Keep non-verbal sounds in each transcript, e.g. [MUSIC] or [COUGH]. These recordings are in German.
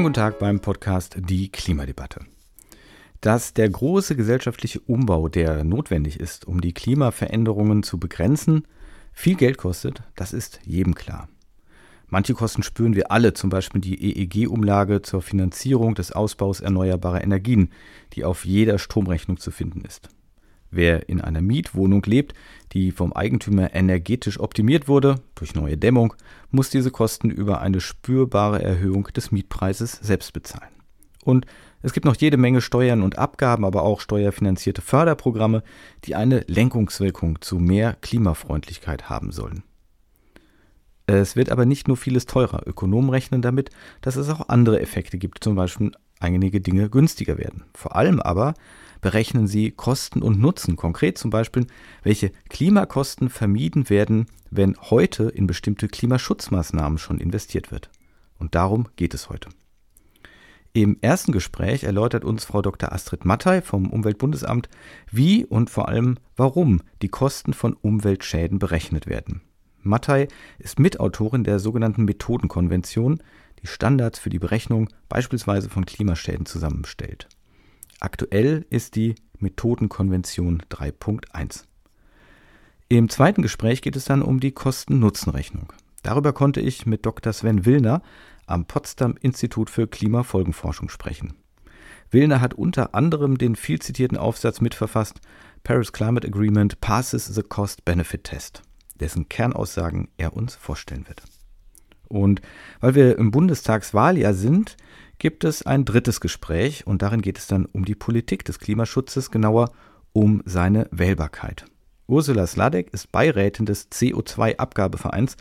Schönen guten Tag beim Podcast Die Klimadebatte. Dass der große gesellschaftliche Umbau, der notwendig ist, um die Klimaveränderungen zu begrenzen, viel Geld kostet, das ist jedem klar. Manche Kosten spüren wir alle, zum Beispiel die EEG-Umlage zur Finanzierung des Ausbaus erneuerbarer Energien, die auf jeder Stromrechnung zu finden ist. Wer in einer Mietwohnung lebt, die vom Eigentümer energetisch optimiert wurde, durch neue Dämmung, muss diese Kosten über eine spürbare Erhöhung des Mietpreises selbst bezahlen. Und es gibt noch jede Menge Steuern und Abgaben, aber auch steuerfinanzierte Förderprogramme, die eine Lenkungswirkung zu mehr Klimafreundlichkeit haben sollen. Es wird aber nicht nur vieles teurer. Ökonomen rechnen damit, dass es auch andere Effekte gibt, zum Beispiel einige Dinge günstiger werden. Vor allem aber berechnen sie Kosten und Nutzen, konkret zum Beispiel, welche Klimakosten vermieden werden, wenn heute in bestimmte Klimaschutzmaßnahmen schon investiert wird. Und darum geht es heute. Im ersten Gespräch erläutert uns Frau Dr. Astrid Mattei vom Umweltbundesamt, wie und vor allem warum die Kosten von Umweltschäden berechnet werden. Mattei ist Mitautorin der sogenannten Methodenkonvention, die Standards für die Berechnung beispielsweise von Klimaschäden zusammenstellt. Aktuell ist die Methodenkonvention 3.1. Im zweiten Gespräch geht es dann um die Kosten-Nutzen-Rechnung. Darüber konnte ich mit Dr. Sven Willner am Potsdam Institut für Klimafolgenforschung sprechen. Willner hat unter anderem den viel zitierten Aufsatz mitverfasst Paris Climate Agreement passes the Cost-Benefit Test, dessen Kernaussagen er uns vorstellen wird. Und weil wir im Bundestagswahljahr sind, gibt es ein drittes Gespräch und darin geht es dann um die Politik des Klimaschutzes, genauer um seine Wählbarkeit. Ursula Sladek ist Beirätin des CO2-Abgabevereins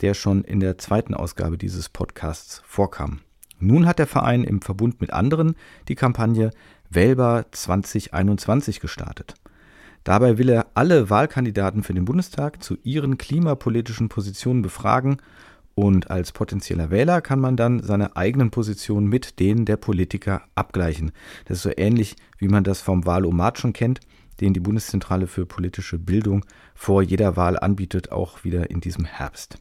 der schon in der zweiten Ausgabe dieses Podcasts vorkam. Nun hat der Verein im Verbund mit anderen die Kampagne Wählbar 2021 gestartet. Dabei will er alle Wahlkandidaten für den Bundestag zu ihren klimapolitischen Positionen befragen und als potenzieller Wähler kann man dann seine eigenen Positionen mit denen der Politiker abgleichen. Das ist so ähnlich, wie man das vom Wahlomat schon kennt, den die Bundeszentrale für politische Bildung vor jeder Wahl anbietet, auch wieder in diesem Herbst.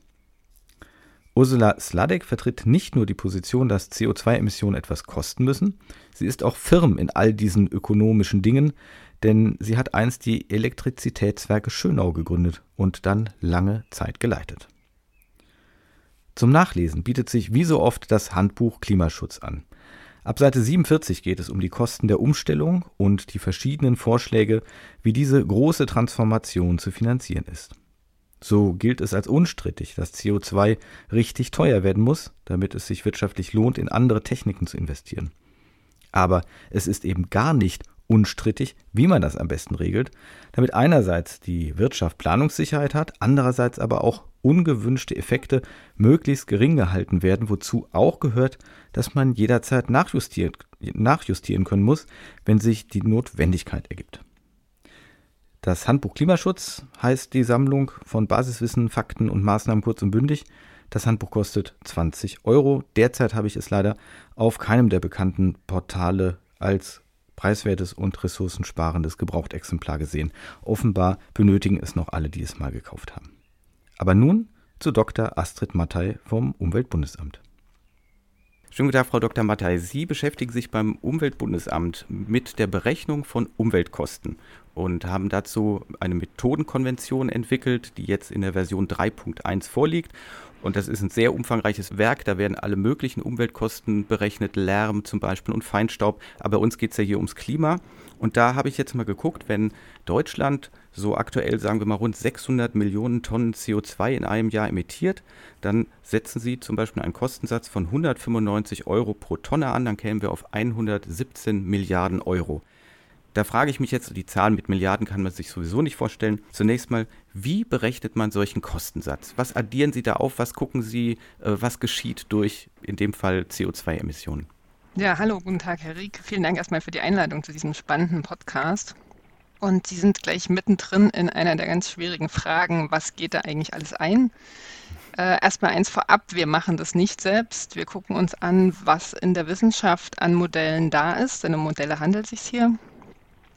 Ursula Sladek vertritt nicht nur die Position, dass CO2-Emissionen etwas kosten müssen, sie ist auch firm in all diesen ökonomischen Dingen, denn sie hat einst die Elektrizitätswerke Schönau gegründet und dann lange Zeit geleitet. Zum Nachlesen bietet sich wie so oft das Handbuch Klimaschutz an. Ab Seite 47 geht es um die Kosten der Umstellung und die verschiedenen Vorschläge, wie diese große Transformation zu finanzieren ist. So gilt es als unstrittig, dass CO2 richtig teuer werden muss, damit es sich wirtschaftlich lohnt, in andere Techniken zu investieren. Aber es ist eben gar nicht unstrittig, wie man das am besten regelt, damit einerseits die Wirtschaft Planungssicherheit hat, andererseits aber auch ungewünschte Effekte möglichst gering gehalten werden, wozu auch gehört, dass man jederzeit nachjustieren, nachjustieren können muss, wenn sich die Notwendigkeit ergibt. Das Handbuch Klimaschutz heißt die Sammlung von Basiswissen, Fakten und Maßnahmen kurz und bündig. Das Handbuch kostet 20 Euro. Derzeit habe ich es leider auf keinem der bekannten Portale als preiswertes und ressourcensparendes Gebrauchtexemplar gesehen. Offenbar benötigen es noch alle, die es mal gekauft haben. Aber nun zu Dr. Astrid Mattei vom Umweltbundesamt. Schönen guten Tag, Frau Dr. Mattei. Sie beschäftigen sich beim Umweltbundesamt mit der Berechnung von Umweltkosten und haben dazu eine Methodenkonvention entwickelt, die jetzt in der Version 3.1 vorliegt. Und das ist ein sehr umfangreiches Werk. Da werden alle möglichen Umweltkosten berechnet, Lärm zum Beispiel und Feinstaub. Aber bei uns geht es ja hier ums Klima. Und da habe ich jetzt mal geguckt, wenn Deutschland so aktuell, sagen wir mal, rund 600 Millionen Tonnen CO2 in einem Jahr emittiert, dann setzen Sie zum Beispiel einen Kostensatz von 195 Euro pro Tonne an, dann kämen wir auf 117 Milliarden Euro. Da frage ich mich jetzt, die Zahlen mit Milliarden kann man sich sowieso nicht vorstellen. Zunächst mal, wie berechnet man solchen Kostensatz? Was addieren Sie da auf? Was gucken Sie? Äh, was geschieht durch, in dem Fall, CO2-Emissionen? Ja, hallo, guten Tag, Herr Rieck. Vielen Dank erstmal für die Einladung zu diesem spannenden Podcast. Und Sie sind gleich mittendrin in einer der ganz schwierigen Fragen, was geht da eigentlich alles ein? Äh, erstmal eins vorab, wir machen das nicht selbst. Wir gucken uns an, was in der Wissenschaft an Modellen da ist, denn um Modelle handelt es sich hier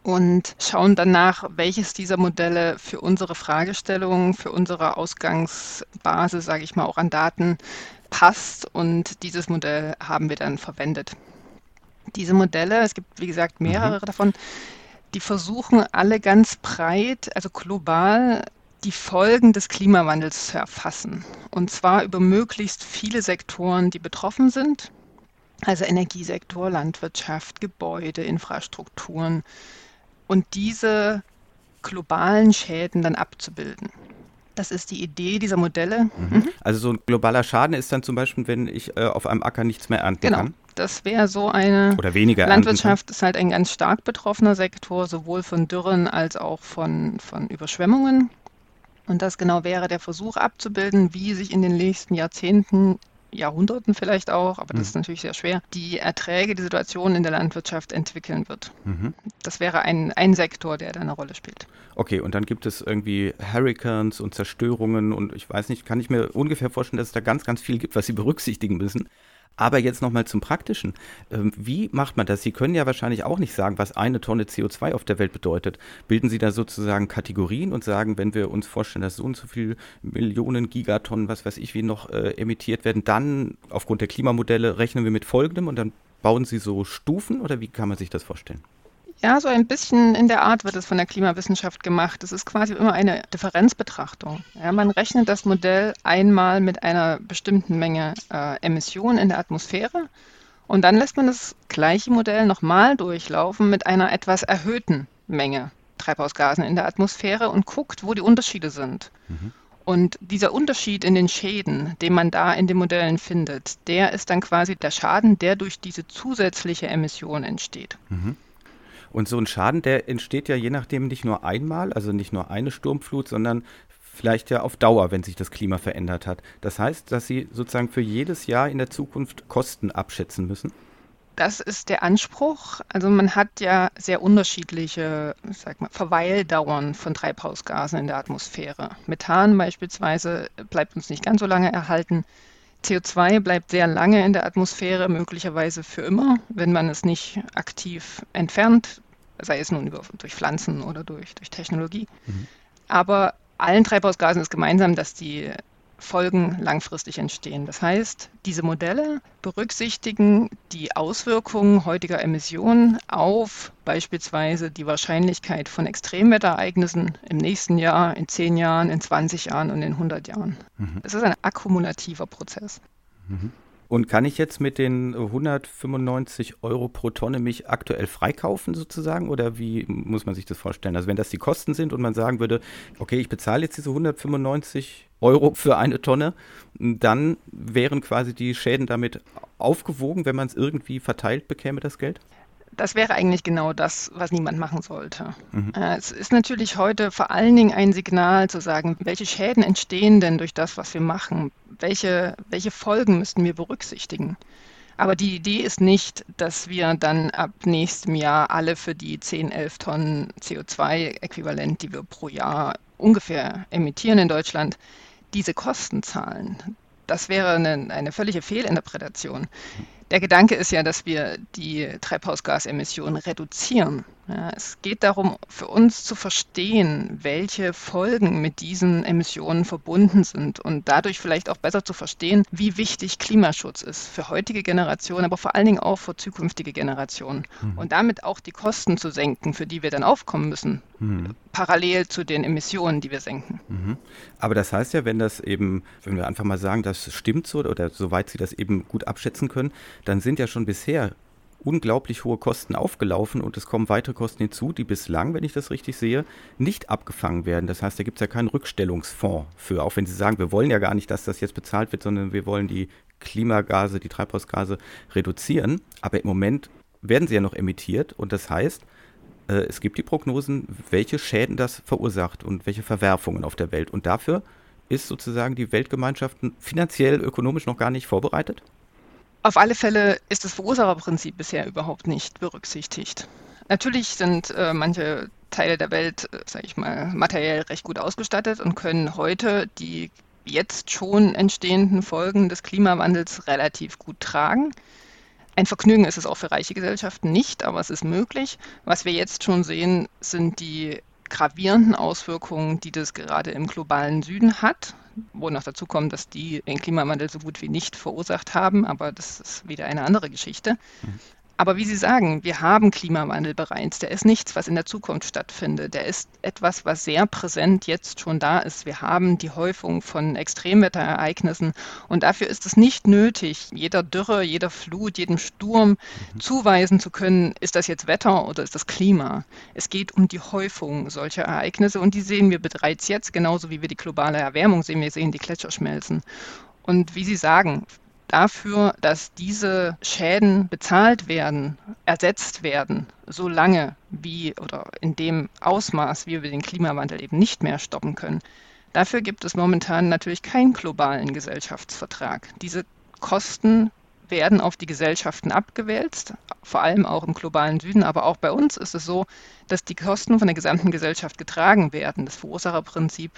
und schauen danach, welches dieser Modelle für unsere Fragestellungen, für unsere Ausgangsbasis, sage ich mal, auch an Daten passt und dieses Modell haben wir dann verwendet. Diese Modelle, es gibt wie gesagt mehrere mhm. davon, die versuchen alle ganz breit, also global, die Folgen des Klimawandels zu erfassen. Und zwar über möglichst viele Sektoren, die betroffen sind. Also Energiesektor, Landwirtschaft, Gebäude, Infrastrukturen. Und diese globalen Schäden dann abzubilden. Das ist die Idee dieser Modelle. Mhm. mhm. Also so ein globaler Schaden ist dann zum Beispiel, wenn ich äh, auf einem Acker nichts mehr ernten genau. kann. Das wäre so eine Oder weniger Landwirtschaft ist halt ein ganz stark betroffener Sektor, sowohl von Dürren als auch von, von Überschwemmungen. Und das genau wäre der Versuch abzubilden, wie sich in den nächsten Jahrzehnten Jahrhunderten vielleicht auch, aber das mhm. ist natürlich sehr schwer, die Erträge, die Situation in der Landwirtschaft entwickeln wird. Mhm. Das wäre ein, ein Sektor, der da eine Rolle spielt. Okay, und dann gibt es irgendwie Hurricanes und Zerstörungen und ich weiß nicht, kann ich mir ungefähr vorstellen, dass es da ganz, ganz viel gibt, was Sie berücksichtigen müssen. Aber jetzt nochmal zum Praktischen. Ähm, wie macht man das? Sie können ja wahrscheinlich auch nicht sagen, was eine Tonne CO2 auf der Welt bedeutet. Bilden Sie da sozusagen Kategorien und sagen, wenn wir uns vorstellen, dass so und so viele Millionen Gigatonnen, was weiß ich, wie noch äh, emittiert werden, dann aufgrund der Klimamodelle rechnen wir mit folgendem und dann bauen Sie so Stufen oder wie kann man sich das vorstellen? Ja, so ein bisschen in der Art wird es von der Klimawissenschaft gemacht. Es ist quasi immer eine Differenzbetrachtung. Ja, man rechnet das Modell einmal mit einer bestimmten Menge äh, Emissionen in der Atmosphäre und dann lässt man das gleiche Modell nochmal durchlaufen mit einer etwas erhöhten Menge Treibhausgasen in der Atmosphäre und guckt, wo die Unterschiede sind. Mhm. Und dieser Unterschied in den Schäden, den man da in den Modellen findet, der ist dann quasi der Schaden, der durch diese zusätzliche Emission entsteht. Mhm. Und so ein Schaden, der entsteht ja je nachdem nicht nur einmal, also nicht nur eine Sturmflut, sondern vielleicht ja auf Dauer, wenn sich das Klima verändert hat. Das heißt, dass Sie sozusagen für jedes Jahr in der Zukunft Kosten abschätzen müssen? Das ist der Anspruch. Also man hat ja sehr unterschiedliche sag mal, Verweildauern von Treibhausgasen in der Atmosphäre. Methan beispielsweise bleibt uns nicht ganz so lange erhalten. CO2 bleibt sehr lange in der Atmosphäre, möglicherweise für immer, wenn man es nicht aktiv entfernt, sei es nun über, durch Pflanzen oder durch, durch Technologie. Mhm. Aber allen Treibhausgasen ist gemeinsam, dass die Folgen langfristig entstehen. Das heißt, diese Modelle berücksichtigen die Auswirkungen heutiger Emissionen auf beispielsweise die Wahrscheinlichkeit von Extremwetterereignissen im nächsten Jahr, in 10 Jahren, in 20 Jahren und in 100 Jahren. Mhm. Es ist ein akkumulativer Prozess. Mhm. Und kann ich jetzt mit den 195 Euro pro Tonne mich aktuell freikaufen sozusagen? Oder wie muss man sich das vorstellen? Also wenn das die Kosten sind und man sagen würde, okay, ich bezahle jetzt diese 195 Euro für eine Tonne, dann wären quasi die Schäden damit aufgewogen, wenn man es irgendwie verteilt bekäme, das Geld? Das wäre eigentlich genau das, was niemand machen sollte. Mhm. Äh, es ist natürlich heute vor allen Dingen ein Signal zu sagen, welche Schäden entstehen denn durch das, was wir machen? Welche, welche Folgen müssten wir berücksichtigen? Aber die Idee ist nicht, dass wir dann ab nächstem Jahr alle für die 10, 11 Tonnen CO2-Äquivalent, die wir pro Jahr ungefähr emittieren in Deutschland, diese Kosten zahlen. Das wäre eine, eine völlige Fehlinterpretation. Der Gedanke ist ja, dass wir die Treibhausgasemissionen reduzieren. Ja, es geht darum, für uns zu verstehen, welche Folgen mit diesen Emissionen verbunden sind und dadurch vielleicht auch besser zu verstehen, wie wichtig Klimaschutz ist für heutige Generationen, aber vor allen Dingen auch für zukünftige Generationen. Mhm. Und damit auch die Kosten zu senken, für die wir dann aufkommen müssen, mhm. parallel zu den Emissionen, die wir senken. Mhm. Aber das heißt ja, wenn das eben, wenn wir einfach mal sagen, das stimmt so oder soweit Sie das eben gut abschätzen können, dann sind ja schon bisher unglaublich hohe Kosten aufgelaufen und es kommen weitere Kosten hinzu, die bislang, wenn ich das richtig sehe, nicht abgefangen werden. Das heißt, da gibt es ja keinen Rückstellungsfonds für, auch wenn Sie sagen, wir wollen ja gar nicht, dass das jetzt bezahlt wird, sondern wir wollen die Klimagase, die Treibhausgase reduzieren. Aber im Moment werden sie ja noch emittiert und das heißt, äh, es gibt die Prognosen, welche Schäden das verursacht und welche Verwerfungen auf der Welt. Und dafür ist sozusagen die Weltgemeinschaft finanziell, ökonomisch noch gar nicht vorbereitet? Auf alle Fälle ist das Verursacherprinzip bisher überhaupt nicht berücksichtigt. Natürlich sind äh, manche Teile der Welt, äh, sage ich mal, materiell recht gut ausgestattet und können heute die jetzt schon entstehenden Folgen des Klimawandels relativ gut tragen. Ein Vergnügen ist es auch für reiche Gesellschaften nicht, aber es ist möglich. Was wir jetzt schon sehen, sind die gravierenden Auswirkungen, die das gerade im globalen Süden hat, wo noch dazu kommt, dass die den Klimawandel so gut wie nicht verursacht haben, aber das ist wieder eine andere Geschichte. Mhm. Aber wie Sie sagen, wir haben Klimawandel bereits. Der ist nichts, was in der Zukunft stattfindet. Der ist etwas, was sehr präsent jetzt schon da ist. Wir haben die Häufung von Extremwetterereignissen und dafür ist es nicht nötig, jeder Dürre, jeder Flut, jedem Sturm mhm. zuweisen zu können, ist das jetzt Wetter oder ist das Klima. Es geht um die Häufung solcher Ereignisse und die sehen wir bereits jetzt, genauso wie wir die globale Erwärmung sehen. Wir sehen die Gletscher schmelzen. Und wie Sie sagen, dafür, dass diese Schäden bezahlt werden, ersetzt werden, so lange wie oder in dem Ausmaß, wie wir den Klimawandel eben nicht mehr stoppen können. Dafür gibt es momentan natürlich keinen globalen Gesellschaftsvertrag. Diese Kosten werden auf die Gesellschaften abgewälzt, vor allem auch im globalen Süden, aber auch bei uns ist es so, dass die Kosten von der gesamten Gesellschaft getragen werden. Das Verursacherprinzip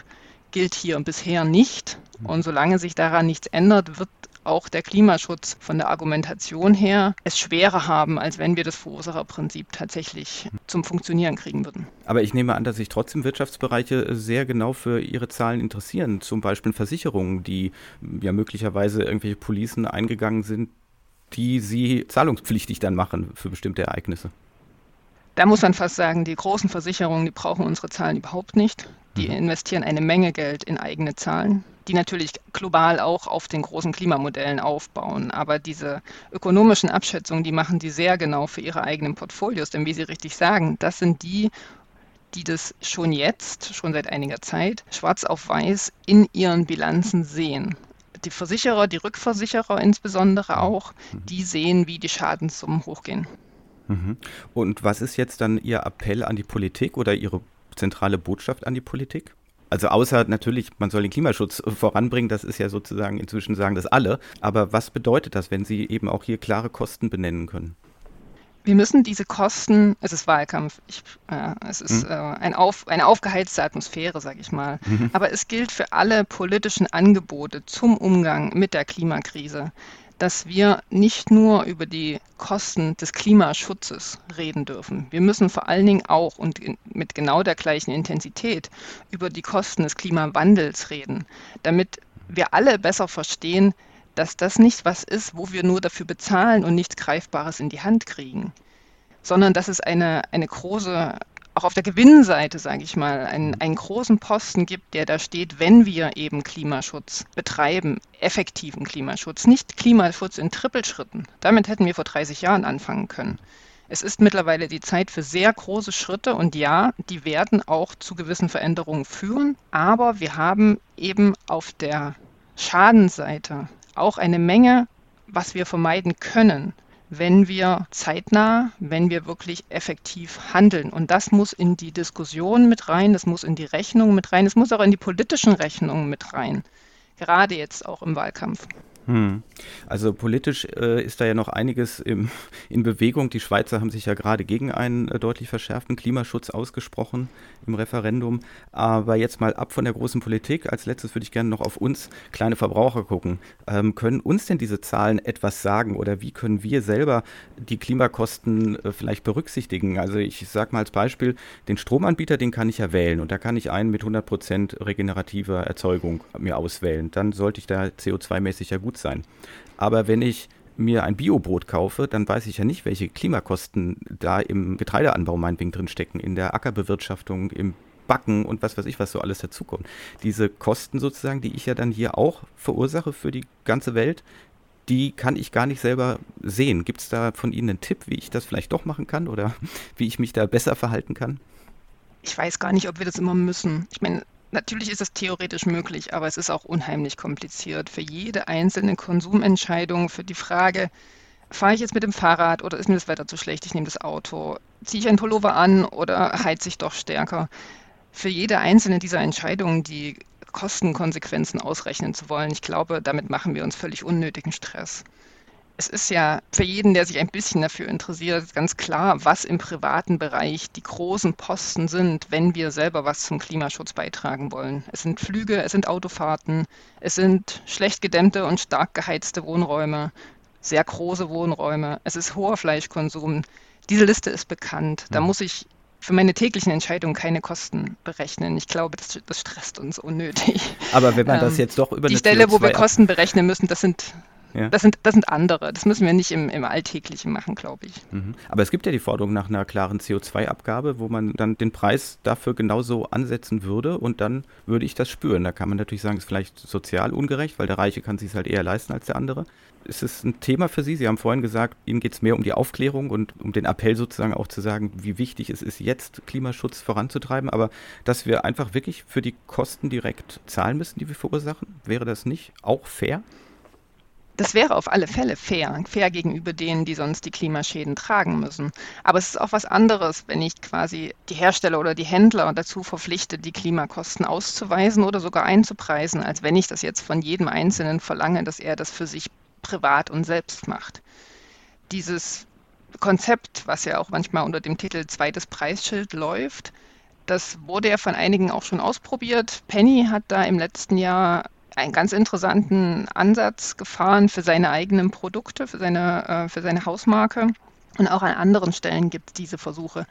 gilt hier bisher nicht. Und solange sich daran nichts ändert, wird auch der Klimaschutz von der Argumentation her es schwerer haben, als wenn wir das Verursacherprinzip tatsächlich zum Funktionieren kriegen würden. Aber ich nehme an, dass sich trotzdem Wirtschaftsbereiche sehr genau für ihre Zahlen interessieren. Zum Beispiel Versicherungen, die ja möglicherweise irgendwelche Policen eingegangen sind, die sie zahlungspflichtig dann machen für bestimmte Ereignisse. Da muss man fast sagen, die großen Versicherungen, die brauchen unsere Zahlen überhaupt nicht. Die mhm. investieren eine Menge Geld in eigene Zahlen die natürlich global auch auf den großen Klimamodellen aufbauen. Aber diese ökonomischen Abschätzungen, die machen die sehr genau für ihre eigenen Portfolios. Denn wie Sie richtig sagen, das sind die, die das schon jetzt, schon seit einiger Zeit, schwarz auf weiß in ihren Bilanzen sehen. Die Versicherer, die Rückversicherer insbesondere auch, mhm. die sehen, wie die Schadenssummen hochgehen. Mhm. Und was ist jetzt dann Ihr Appell an die Politik oder Ihre zentrale Botschaft an die Politik? Also außer natürlich, man soll den Klimaschutz [LAUGHS] voranbringen, das ist ja sozusagen inzwischen sagen das alle. Aber was bedeutet das, wenn Sie eben auch hier klare Kosten benennen können? Wir müssen diese Kosten, es ist Wahlkampf, ich, äh, es ist hm. äh, ein auf, eine aufgeheizte Atmosphäre, sage ich mal. Mhm. Aber es gilt für alle politischen Angebote zum Umgang mit der Klimakrise dass wir nicht nur über die Kosten des Klimaschutzes reden dürfen. Wir müssen vor allen Dingen auch und mit genau der gleichen Intensität über die Kosten des Klimawandels reden, damit wir alle besser verstehen, dass das nicht was ist, wo wir nur dafür bezahlen und nichts Greifbares in die Hand kriegen, sondern dass es eine, eine große auch auf der Gewinnseite, sage ich mal, einen, mhm. einen großen Posten gibt, der da steht, wenn wir eben Klimaschutz betreiben, effektiven Klimaschutz, nicht Klimaschutz in Trippelschritten. Damit hätten wir vor 30 Jahren anfangen können. Es ist mittlerweile die Zeit für sehr große Schritte und ja, die werden auch zu gewissen Veränderungen führen, aber wir haben eben auf der Schadenseite auch eine Menge, was wir vermeiden können wenn wir zeitnah, wenn wir wirklich effektiv handeln. Und das muss in die Diskussion mit rein, das muss in die Rechnung mit rein, es muss auch in die politischen Rechnungen mit rein. Gerade jetzt auch im Wahlkampf. Hm. Also politisch äh, ist da ja noch einiges im, [LAUGHS] in Bewegung. Die Schweizer haben sich ja gerade gegen einen äh, deutlich verschärften Klimaschutz ausgesprochen im Referendum. Aber jetzt mal ab von der großen Politik. Als letztes würde ich gerne noch auf uns kleine Verbraucher gucken. Ähm, können uns denn diese Zahlen etwas sagen oder wie können wir selber die Klimakosten äh, vielleicht berücksichtigen? Also ich sage mal als Beispiel, den Stromanbieter, den kann ich ja wählen und da kann ich einen mit 100% regenerativer Erzeugung mir auswählen. Dann sollte ich da CO2-mäßig ja gut gut sein. Aber wenn ich mir ein Biobrot kaufe, dann weiß ich ja nicht, welche Klimakosten da im Getreideanbau meinetwegen drin stecken, in der Ackerbewirtschaftung, im Backen und was weiß ich, was so alles dazukommt. Diese Kosten sozusagen, die ich ja dann hier auch verursache für die ganze Welt, die kann ich gar nicht selber sehen. Gibt es da von Ihnen einen Tipp, wie ich das vielleicht doch machen kann oder [LAUGHS] wie ich mich da besser verhalten kann? Ich weiß gar nicht, ob wir das immer müssen. Ich meine, Natürlich ist es theoretisch möglich, aber es ist auch unheimlich kompliziert. Für jede einzelne Konsumentscheidung, für die Frage, fahre ich jetzt mit dem Fahrrad oder ist mir das Wetter zu schlecht, ich nehme das Auto, ziehe ich ein Pullover an oder heize ich doch stärker. Für jede einzelne dieser Entscheidungen die Kostenkonsequenzen ausrechnen zu wollen, ich glaube, damit machen wir uns völlig unnötigen Stress es ist ja für jeden, der sich ein bisschen dafür interessiert, ganz klar, was im privaten Bereich die großen Posten sind, wenn wir selber was zum Klimaschutz beitragen wollen. Es sind Flüge, es sind Autofahrten, es sind schlecht gedämmte und stark geheizte Wohnräume, sehr große Wohnräume, es ist hoher Fleischkonsum. Diese Liste ist bekannt. Da mhm. muss ich für meine täglichen Entscheidungen keine Kosten berechnen. Ich glaube, das, das stresst uns unnötig. Aber wenn man das ähm, jetzt doch über die Stelle, wo wir Kosten berechnen müssen, das sind ja. Das, sind, das sind andere. Das müssen wir nicht im, im Alltäglichen machen, glaube ich. Mhm. Aber es gibt ja die Forderung nach einer klaren CO2-Abgabe, wo man dann den Preis dafür genauso ansetzen würde und dann würde ich das spüren. Da kann man natürlich sagen, es ist vielleicht sozial ungerecht, weil der Reiche kann sich es halt eher leisten als der andere. Ist es ein Thema für Sie? Sie haben vorhin gesagt, Ihnen geht es mehr um die Aufklärung und um den Appell sozusagen auch zu sagen, wie wichtig es ist, jetzt Klimaschutz voranzutreiben. Aber dass wir einfach wirklich für die Kosten direkt zahlen müssen, die wir verursachen, wäre das nicht auch fair? Das wäre auf alle Fälle fair, fair gegenüber denen, die sonst die Klimaschäden tragen müssen. Aber es ist auch was anderes, wenn ich quasi die Hersteller oder die Händler dazu verpflichte, die Klimakosten auszuweisen oder sogar einzupreisen, als wenn ich das jetzt von jedem Einzelnen verlange, dass er das für sich privat und selbst macht. Dieses Konzept, was ja auch manchmal unter dem Titel zweites Preisschild läuft, das wurde ja von einigen auch schon ausprobiert. Penny hat da im letzten Jahr einen ganz interessanten Ansatz gefahren für seine eigenen Produkte, für seine, äh, für seine Hausmarke. Und auch an anderen Stellen gibt es diese Versuche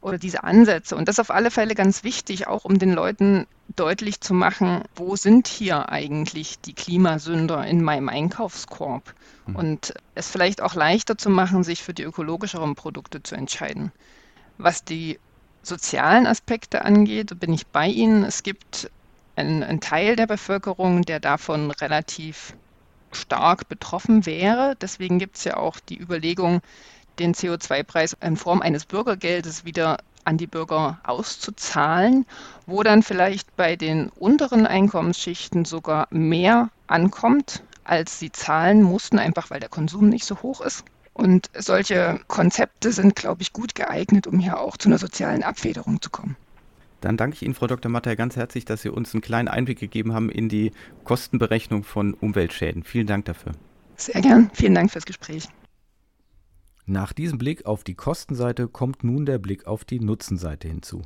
oder diese Ansätze. Und das ist auf alle Fälle ganz wichtig, auch um den Leuten deutlich zu machen, wo sind hier eigentlich die Klimasünder in meinem Einkaufskorb? Mhm. Und es vielleicht auch leichter zu machen, sich für die ökologischeren Produkte zu entscheiden. Was die sozialen Aspekte angeht, bin ich bei Ihnen. Es gibt ein, ein Teil der Bevölkerung, der davon relativ stark betroffen wäre. Deswegen gibt es ja auch die Überlegung, den CO2-Preis in Form eines Bürgergeldes wieder an die Bürger auszuzahlen, wo dann vielleicht bei den unteren Einkommensschichten sogar mehr ankommt, als sie zahlen mussten, einfach weil der Konsum nicht so hoch ist. Und solche Konzepte sind, glaube ich, gut geeignet, um hier auch zu einer sozialen Abfederung zu kommen. Dann danke ich Ihnen, Frau Dr. Matter, ganz herzlich, dass Sie uns einen kleinen Einblick gegeben haben in die Kostenberechnung von Umweltschäden. Vielen Dank dafür. Sehr gern. Vielen Dank fürs Gespräch. Nach diesem Blick auf die Kostenseite kommt nun der Blick auf die Nutzenseite hinzu.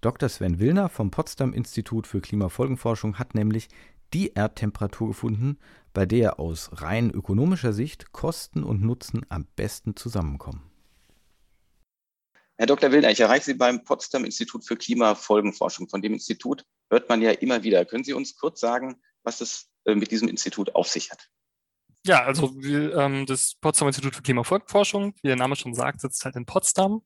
Dr. Sven Willner vom Potsdam Institut für Klimafolgenforschung hat nämlich die Erdtemperatur gefunden, bei der aus rein ökonomischer Sicht Kosten und Nutzen am besten zusammenkommen. Herr Dr. Willner, ich erreiche Sie beim Potsdam Institut für Klimafolgenforschung. Von dem Institut hört man ja immer wieder. Können Sie uns kurz sagen, was es äh, mit diesem Institut auf sich hat? Ja, also ähm, das Potsdam Institut für Klimafolgenforschung, wie der Name schon sagt, sitzt halt in Potsdam,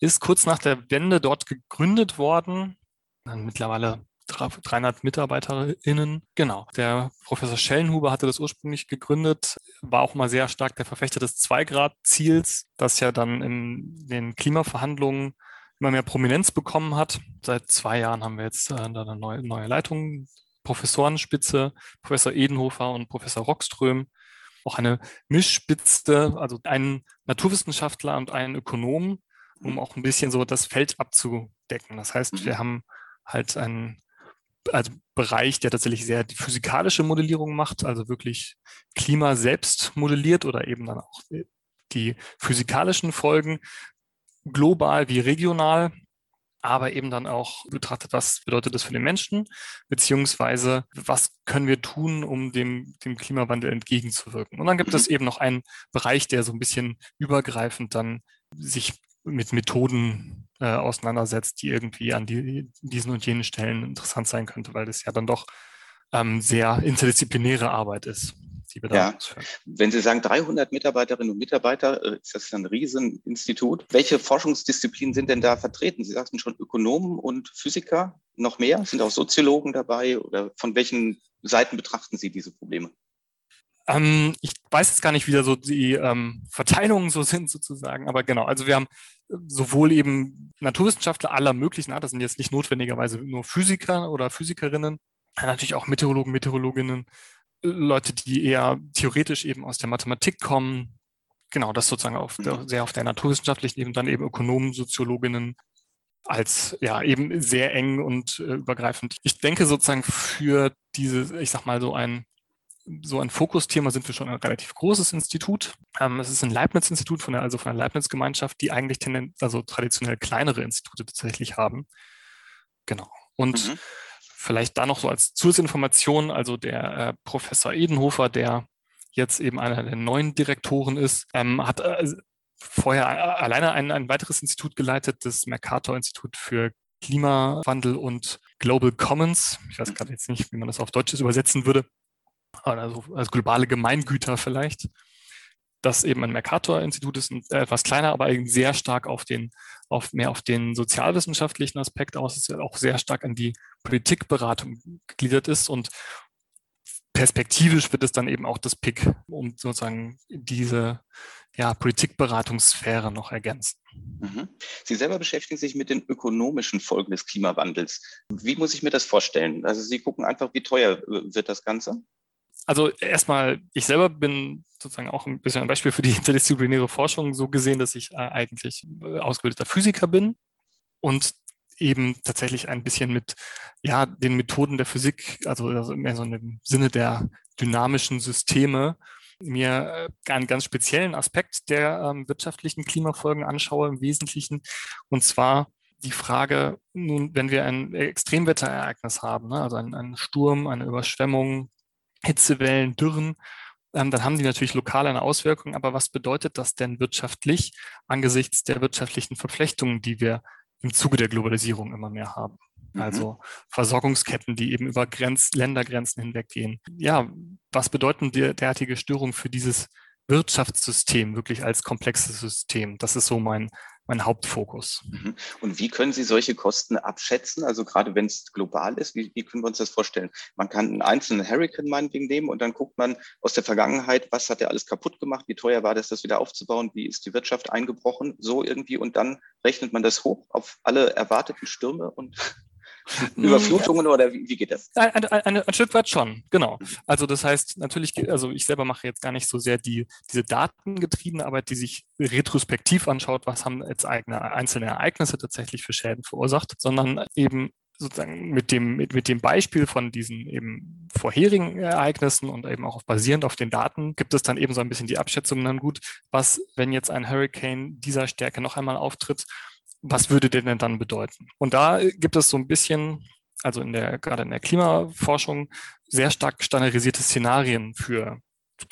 ist kurz nach der Wende dort gegründet worden. Mittlerweile 300 MitarbeiterInnen. Genau. Der Professor Schellenhuber hatte das ursprünglich gegründet, war auch mal sehr stark der Verfechter des Zwei-Grad-Ziels, das ja dann in den Klimaverhandlungen immer mehr Prominenz bekommen hat. Seit zwei Jahren haben wir jetzt äh, eine neue, neue Leitung, Professorenspitze, Professor Edenhofer und Professor Rockström. Auch eine Mischspitze, also einen Naturwissenschaftler und einen Ökonom, um auch ein bisschen so das Feld abzudecken. Das heißt, mhm. wir haben halt einen also Bereich, der tatsächlich sehr die physikalische Modellierung macht, also wirklich Klima selbst modelliert oder eben dann auch die physikalischen Folgen global wie regional, aber eben dann auch betrachtet, was bedeutet das für den Menschen, beziehungsweise was können wir tun, um dem, dem Klimawandel entgegenzuwirken. Und dann gibt es mhm. eben noch einen Bereich, der so ein bisschen übergreifend dann sich mit Methoden äh, auseinandersetzt, die irgendwie an die, diesen und jenen Stellen interessant sein könnte, weil das ja dann doch ähm, sehr interdisziplinäre Arbeit ist. Die wir ja. Wenn Sie sagen 300 Mitarbeiterinnen und Mitarbeiter, äh, ist das ein Rieseninstitut. Welche Forschungsdisziplinen sind denn da vertreten? Sie sagten schon Ökonomen und Physiker, noch mehr? Sind auch Soziologen dabei oder von welchen Seiten betrachten Sie diese Probleme? Ähm, ich weiß jetzt gar nicht, wie da so die ähm, Verteilungen so sind sozusagen, aber genau, also wir haben sowohl eben Naturwissenschaftler aller möglichen Art, das sind jetzt nicht notwendigerweise nur Physiker oder Physikerinnen, natürlich auch Meteorologen, Meteorologinnen, Leute, die eher theoretisch eben aus der Mathematik kommen, genau, das sozusagen auf der, mhm. sehr auf der naturwissenschaftlichen Ebene, dann eben Ökonomen, Soziologinnen, als ja eben sehr eng und äh, übergreifend. Ich denke sozusagen für diese, ich sag mal so ein so ein Fokusthema sind wir schon ein relativ großes Institut. Ähm, es ist ein Leibniz-Institut, von der, also von der Leibniz-Gemeinschaft, die eigentlich tendenz, also traditionell kleinere Institute tatsächlich haben. Genau. Und mhm. vielleicht da noch so als Zusatzinformation, also der äh, Professor Edenhofer, der jetzt eben einer der neuen Direktoren ist, ähm, hat äh, vorher alleine ein, ein weiteres Institut geleitet, das Mercator-Institut für Klimawandel und Global Commons. Ich weiß gerade jetzt nicht, wie man das auf Deutsch übersetzen würde. Also als globale Gemeingüter vielleicht. Das eben ein Mercator-Institut ist, etwas kleiner, aber eben sehr stark auf den, auf mehr auf den sozialwissenschaftlichen Aspekt aus, ist ja auch sehr stark an die Politikberatung gegliedert ist und perspektivisch wird es dann eben auch das PIC, um sozusagen diese ja, Politikberatungssphäre noch ergänzen. Mhm. Sie selber beschäftigen sich mit den ökonomischen Folgen des Klimawandels. Wie muss ich mir das vorstellen? Also Sie gucken einfach, wie teuer äh, wird das Ganze? Also erstmal, ich selber bin sozusagen auch ein bisschen ein Beispiel für die [LAUGHS] interdisziplinäre Forschung so gesehen, dass ich äh, eigentlich äh, ausgebildeter Physiker bin und eben tatsächlich ein bisschen mit ja, den Methoden der Physik, also, also mehr so im Sinne der dynamischen Systeme, mir äh, einen ganz speziellen Aspekt der ähm, wirtschaftlichen Klimafolgen anschaue im Wesentlichen. Und zwar die Frage, nun, wenn wir ein Extremwetterereignis haben, ne, also einen, einen Sturm, eine Überschwemmung, Hitzewellen, Dürren, ähm, dann haben die natürlich lokal eine Auswirkung. Aber was bedeutet das denn wirtschaftlich angesichts der wirtschaftlichen Verflechtungen, die wir im Zuge der Globalisierung immer mehr haben. Mhm. Also Versorgungsketten, die eben über Grenz, Ländergrenzen hinweggehen. Ja, was bedeuten die, derartige Störungen für dieses Wirtschaftssystem wirklich als komplexes System? Das ist so mein, mein Hauptfokus. Mhm. Und wie können Sie solche Kosten abschätzen? Also gerade wenn es global ist, wie, wie, können wir uns das vorstellen? Man kann einen einzelnen Hurricane meinetwegen nehmen und dann guckt man aus der Vergangenheit, was hat er alles kaputt gemacht, wie teuer war das, das wieder aufzubauen, wie ist die Wirtschaft eingebrochen, so irgendwie und dann rechnet man das hoch auf alle erwarteten Stürme und [LAUGHS] Überflutungen oder wie, wie geht das? Ein, ein, ein, Stück weit schon, genau. Also das heißt natürlich, also ich selber mache jetzt gar nicht so sehr die, diese datengetriebene Arbeit, die sich retrospektiv anschaut, was haben jetzt eigene einzelne Ereignisse tatsächlich für Schäden verursacht, sondern eben sozusagen mit dem, mit, mit dem Beispiel von diesen eben vorherigen Ereignissen und eben auch basierend auf den Daten gibt es dann eben so ein bisschen die Abschätzung, dann gut, was, wenn jetzt ein Hurricane dieser Stärke noch einmal auftritt, was würde der denn dann bedeuten? Und da gibt es so ein bisschen, also in der, gerade in der Klimaforschung, sehr stark standardisierte Szenarien für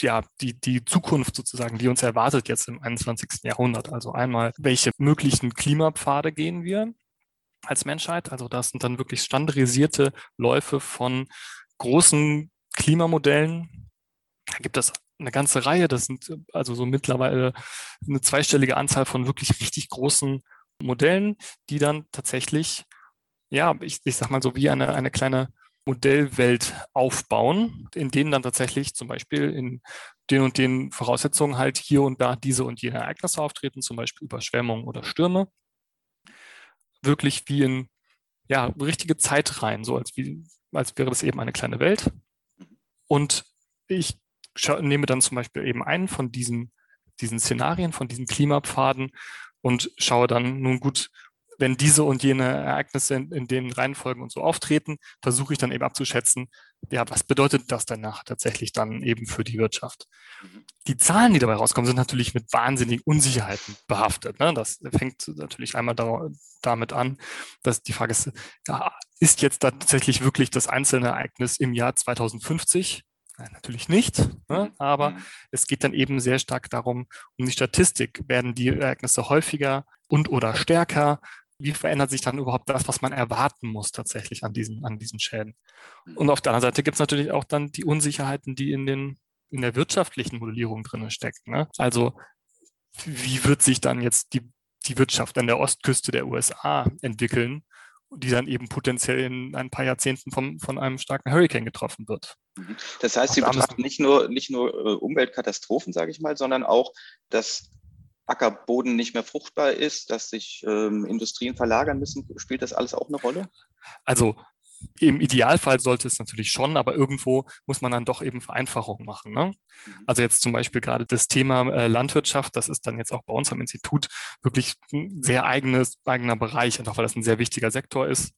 ja, die, die Zukunft sozusagen, die uns erwartet jetzt im 21. Jahrhundert. Also einmal, welche möglichen Klimapfade gehen wir als Menschheit? Also das sind dann wirklich standardisierte Läufe von großen Klimamodellen. Da gibt es eine ganze Reihe. Das sind also so mittlerweile eine zweistellige Anzahl von wirklich richtig großen Modellen, die dann tatsächlich, ja, ich, ich sag mal so wie eine, eine kleine Modellwelt aufbauen, in denen dann tatsächlich zum Beispiel in den und den Voraussetzungen halt hier und da diese und jene Ereignisse auftreten, zum Beispiel Überschwemmungen oder Stürme. Wirklich wie in ja, richtige Zeit rein, so als, wie, als wäre das eben eine kleine Welt. Und ich nehme dann zum Beispiel eben einen von diesen, diesen Szenarien, von diesen Klimapfaden und schaue dann, nun gut, wenn diese und jene Ereignisse in, in den Reihenfolgen und so auftreten, versuche ich dann eben abzuschätzen, ja, was bedeutet das danach tatsächlich dann eben für die Wirtschaft? Mhm. Die Zahlen, die dabei rauskommen, sind natürlich mit wahnsinnigen Unsicherheiten behaftet. Ne? Das fängt natürlich einmal da, damit an, dass die Frage ist, ja, ist jetzt tatsächlich wirklich das einzelne Ereignis im Jahr 2050 Nein, natürlich nicht, ne? Mhm. aber mhm. es geht dann eben sehr stark darum, um die Statistik. Werden die Ereignisse häufiger und oder stärker? Wie verändert sich dann überhaupt das, was man erwarten muss tatsächlich an diesen, an diesen Schäden? Mhm. Und auf der anderen Seite gibt es natürlich auch dann die Unsicherheiten, die in, den, in der wirtschaftlichen Modellierung drin stecken. Ne? Also wie wird sich dann jetzt die, die Wirtschaft an der Ostküste der USA entwickeln? die dann eben potenziell in ein paar Jahrzehnten vom, von einem starken Hurricane getroffen wird. Mhm. Das heißt, Sie betrachten nicht nur, nicht nur äh, Umweltkatastrophen, sage ich mal, sondern auch, dass Ackerboden nicht mehr fruchtbar ist, dass sich ähm, Industrien verlagern müssen. Spielt das alles auch eine Rolle? Also im Idealfall sollte es natürlich schon, aber irgendwo muss man dann doch eben Vereinfachungen machen. Ne? Mhm. Also jetzt zum Beispiel gerade das Thema äh, Landwirtschaft, das ist dann jetzt auch bei uns am Institut wirklich ein sehr eigenes, eigener Bereich, einfach weil das ein sehr wichtiger Sektor ist,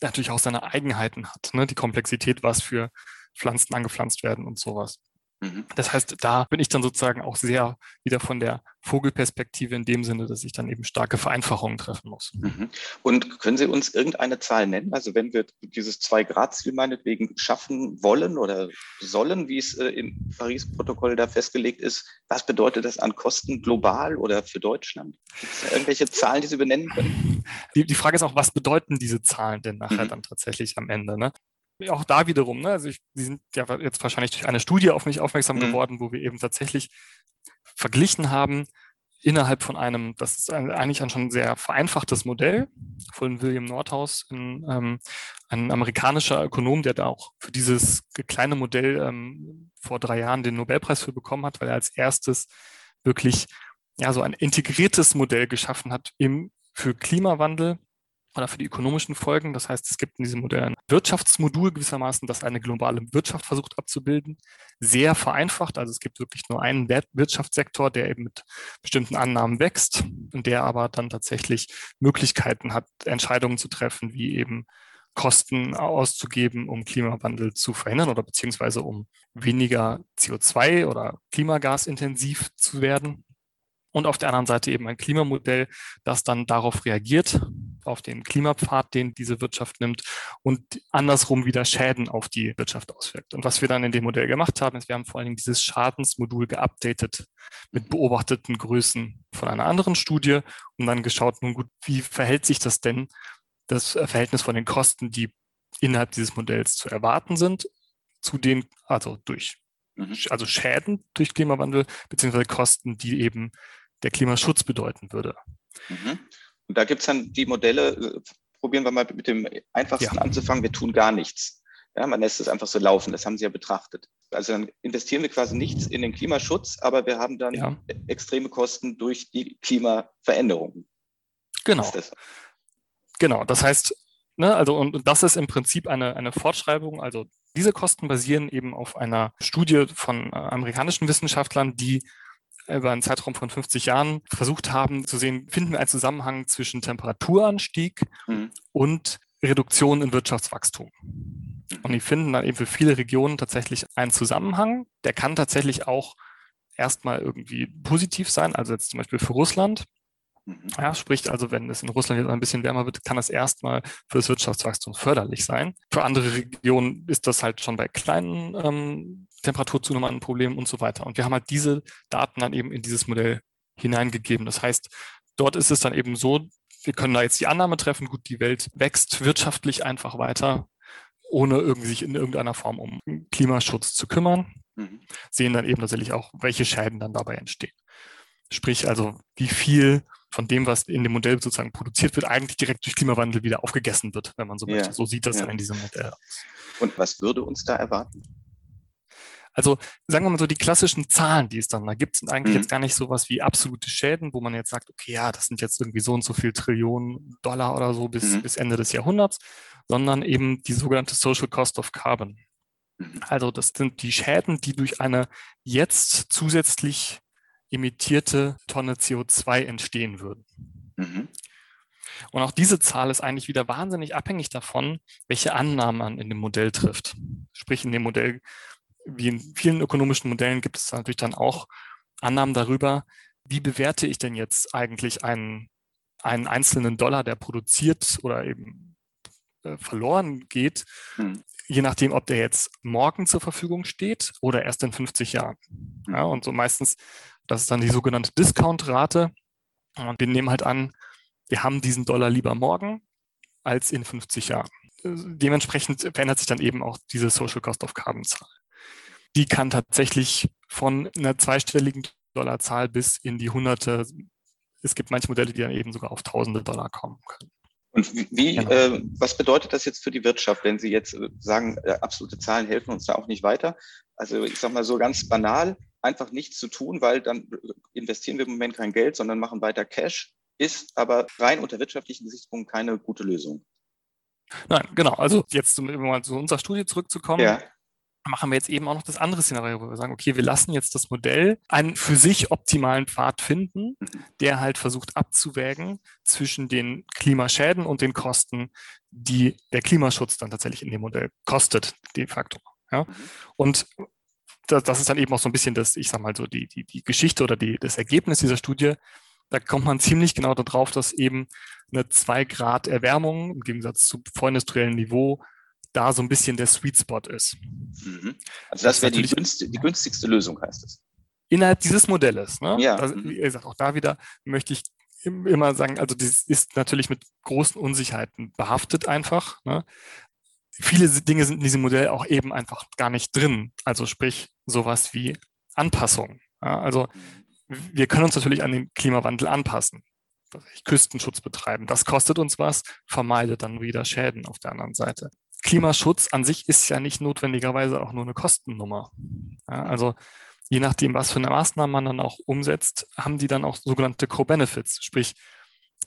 der natürlich auch seine Eigenheiten hat, ne? die Komplexität, was für Pflanzen angepflanzt werden und sowas. Mhm. Das heißt, da bin ich dann sozusagen auch sehr wieder von der Vogelperspektive in dem Sinne, dass ich dann eben starke Vereinfachungen treffen muss. Mhm. Und können Sie uns irgendeine Zahl nennen? Also wenn wir dieses Zwei-Grad-Ziel meinetwegen schaffen wollen oder sollen, wie es äh, im Paris-Protokoll da festgelegt ist, was bedeutet das an Kosten global oder für Deutschland? Gibt es irgendwelche Zahlen, die Sie benennen können? Die, die Frage ist auch, was bedeuten diese Zahlen denn nachher mhm. dann tatsächlich am Ende? Ne? Auch da wiederum, ne, also ich, die sind ja jetzt wahrscheinlich durch eine Studie auf mich aufmerksam mhm. geworden, wo wir eben tatsächlich verglichen haben, innerhalb von einem, das ist eigentlich ein schon sehr vereinfachtes Modell von William Nordhaus, ein, ähm, ein amerikanischer Ökonom, der da auch für dieses kleine Modell ähm, vor drei Jahren den Nobelpreis für bekommen hat, weil er als erstes wirklich ja so ein integriertes Modell geschaffen hat im, für Klimawandel oder für die ökonomischen Folgen. Das heißt, es gibt in diesem Modell ein Wirtschaftsmodul gewissermaßen, das eine globale Wirtschaft versucht abzubilden. Sehr vereinfacht. Also es gibt wirklich nur einen Wirtschaftssektor, der eben mit bestimmten Annahmen wächst und der aber dann tatsächlich Möglichkeiten hat, Entscheidungen zu treffen, wie eben Kosten auszugeben, um Klimawandel zu verhindern oder beziehungsweise um weniger CO2 oder Klimagasintensiv zu werden und auf der anderen Seite eben ein Klimamodell, das dann darauf reagiert, auf den Klimapfad, den diese Wirtschaft nimmt und andersrum wieder Schäden auf die Wirtschaft auswirkt. Und was wir dann in dem Modell gemacht haben, ist, wir haben vor allen Dingen dieses Schadensmodul geupdatet mit beobachteten Größen von einer anderen Studie und dann geschaut, nun gut, wie verhält sich das denn, das Verhältnis von den Kosten, die innerhalb dieses Modells zu erwarten sind, zu den, also durch mhm. also Schäden durch Klimawandel, beziehungsweise Kosten, die eben der Klimaschutz bedeuten würde. Mhm. Und da gibt es dann die Modelle, äh, probieren wir mal mit dem einfachsten ja. anzufangen, wir tun gar nichts. Ja, man lässt es einfach so laufen, das haben Sie ja betrachtet. Also dann investieren wir quasi nichts in den Klimaschutz, aber wir haben dann ja. extreme Kosten durch die Klimaveränderungen. Genau. Das? Genau, das heißt, ne, also und, und das ist im Prinzip eine, eine Fortschreibung, also diese Kosten basieren eben auf einer Studie von äh, amerikanischen Wissenschaftlern, die über einen Zeitraum von 50 Jahren versucht haben zu sehen, finden wir einen Zusammenhang zwischen Temperaturanstieg mhm. und Reduktion in Wirtschaftswachstum. Und die finden dann eben für viele Regionen tatsächlich einen Zusammenhang. Der kann tatsächlich auch erstmal irgendwie positiv sein, also jetzt zum Beispiel für Russland. Mhm. Ja, sprich also, wenn es in Russland jetzt ein bisschen wärmer wird, kann das erstmal für das Wirtschaftswachstum förderlich sein. Für andere Regionen ist das halt schon bei kleinen ähm, Temperaturzunahme ein Problem und so weiter. Und wir haben halt diese Daten dann eben in dieses Modell hineingegeben. Das heißt, dort ist es dann eben so, wir können da jetzt die Annahme treffen, gut, die Welt wächst wirtschaftlich einfach weiter, ohne irgendwie sich in irgendeiner Form um Klimaschutz zu kümmern, mhm. sehen dann eben tatsächlich auch, welche Schäden dann dabei entstehen. Sprich also, wie viel von dem, was in dem Modell sozusagen produziert wird, eigentlich direkt durch Klimawandel wieder aufgegessen wird, wenn man so ja. möchte. So sieht das ja. dann in diesem Modell aus. Und was würde uns da erwarten? Also sagen wir mal so, die klassischen Zahlen, die es dann da gibt, sind eigentlich mhm. jetzt gar nicht sowas wie absolute Schäden, wo man jetzt sagt, okay, ja, das sind jetzt irgendwie so und so viel Trillionen Dollar oder so bis, mhm. bis Ende des Jahrhunderts, sondern eben die sogenannte Social Cost of Carbon. Mhm. Also das sind die Schäden, die durch eine jetzt zusätzlich emittierte Tonne CO2 entstehen würden. Mhm. Und auch diese Zahl ist eigentlich wieder wahnsinnig abhängig davon, welche Annahmen man in dem Modell trifft. Sprich, in dem Modell wie in vielen ökonomischen Modellen gibt es natürlich dann auch Annahmen darüber, wie bewerte ich denn jetzt eigentlich einen, einen einzelnen Dollar, der produziert oder eben äh, verloren geht, hm. je nachdem, ob der jetzt morgen zur Verfügung steht oder erst in 50 Jahren. Hm. Ja, und so meistens, das ist dann die sogenannte Discount-Rate. Und wir nehmen halt an, wir haben diesen Dollar lieber morgen als in 50 Jahren. Dementsprechend verändert sich dann eben auch diese Social Cost of Carbon Zahl die kann tatsächlich von einer zweistelligen Dollarzahl bis in die Hunderte, es gibt manche Modelle, die dann eben sogar auf Tausende Dollar kommen können. Und wie, genau. äh, was bedeutet das jetzt für die Wirtschaft, wenn Sie jetzt äh, sagen, äh, absolute Zahlen helfen uns da auch nicht weiter? Also ich sage mal so ganz banal, einfach nichts zu tun, weil dann äh, investieren wir im Moment kein Geld, sondern machen weiter Cash, ist aber rein unter wirtschaftlichen Gesichtspunkten keine gute Lösung. Nein, genau. Also jetzt, um mal zu unserer Studie zurückzukommen. Ja machen wir jetzt eben auch noch das andere Szenario, wo wir sagen, okay, wir lassen jetzt das Modell einen für sich optimalen Pfad finden, der halt versucht abzuwägen zwischen den Klimaschäden und den Kosten, die der Klimaschutz dann tatsächlich in dem Modell kostet, de facto. Ja? Und das, das, ist dann eben auch so ein bisschen das, ich sag mal so, die, die, die Geschichte oder die, das Ergebnis dieser Studie. Da kommt man ziemlich genau darauf, dass eben eine 2 Grad Erwärmung im Gegensatz zu vorindustriellen Niveau da so ein bisschen der Sweet Spot ist. Mhm. Also das, das wäre die, günstig, die günstigste Lösung, heißt es. Innerhalb dieses Modells. Ne? Ja. Das, mhm. wie gesagt, auch da wieder möchte ich immer sagen, also das ist natürlich mit großen Unsicherheiten behaftet einfach. Ne? Viele Dinge sind in diesem Modell auch eben einfach gar nicht drin. Also sprich sowas wie Anpassung. Ja? Also wir können uns natürlich an den Klimawandel anpassen. Küstenschutz betreiben. Das kostet uns was, vermeidet dann wieder Schäden auf der anderen Seite. Klimaschutz an sich ist ja nicht notwendigerweise auch nur eine Kostennummer. Ja, also je nachdem, was für eine Maßnahme man dann auch umsetzt, haben die dann auch sogenannte Co-Benefits, sprich,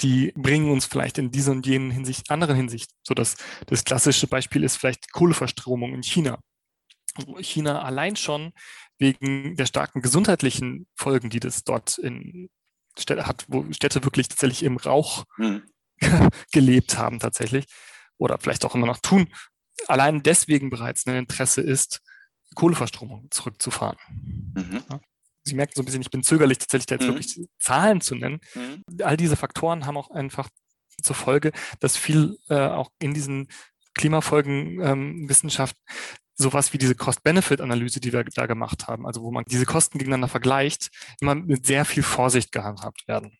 die bringen uns vielleicht in dieser und jenen Hinsicht, anderen Hinsicht. So das, das klassische Beispiel ist vielleicht Kohleverstromung in China. China allein schon wegen der starken gesundheitlichen Folgen, die das dort in Städte hat, wo Städte wirklich tatsächlich im Rauch mhm. [LAUGHS] gelebt haben tatsächlich oder vielleicht auch immer noch tun, allein deswegen bereits ein Interesse ist, Kohleverstromung zurückzufahren. Mhm. Ja. Sie merken so ein bisschen, ich bin zögerlich, tatsächlich da jetzt mhm. wirklich Zahlen zu nennen. Mhm. All diese Faktoren haben auch einfach zur Folge, dass viel äh, auch in diesen Klimafolgen ähm, sowas wie diese Cost-Benefit-Analyse, die wir da gemacht haben, also wo man diese Kosten gegeneinander vergleicht, immer mit sehr viel Vorsicht gehandhabt werden.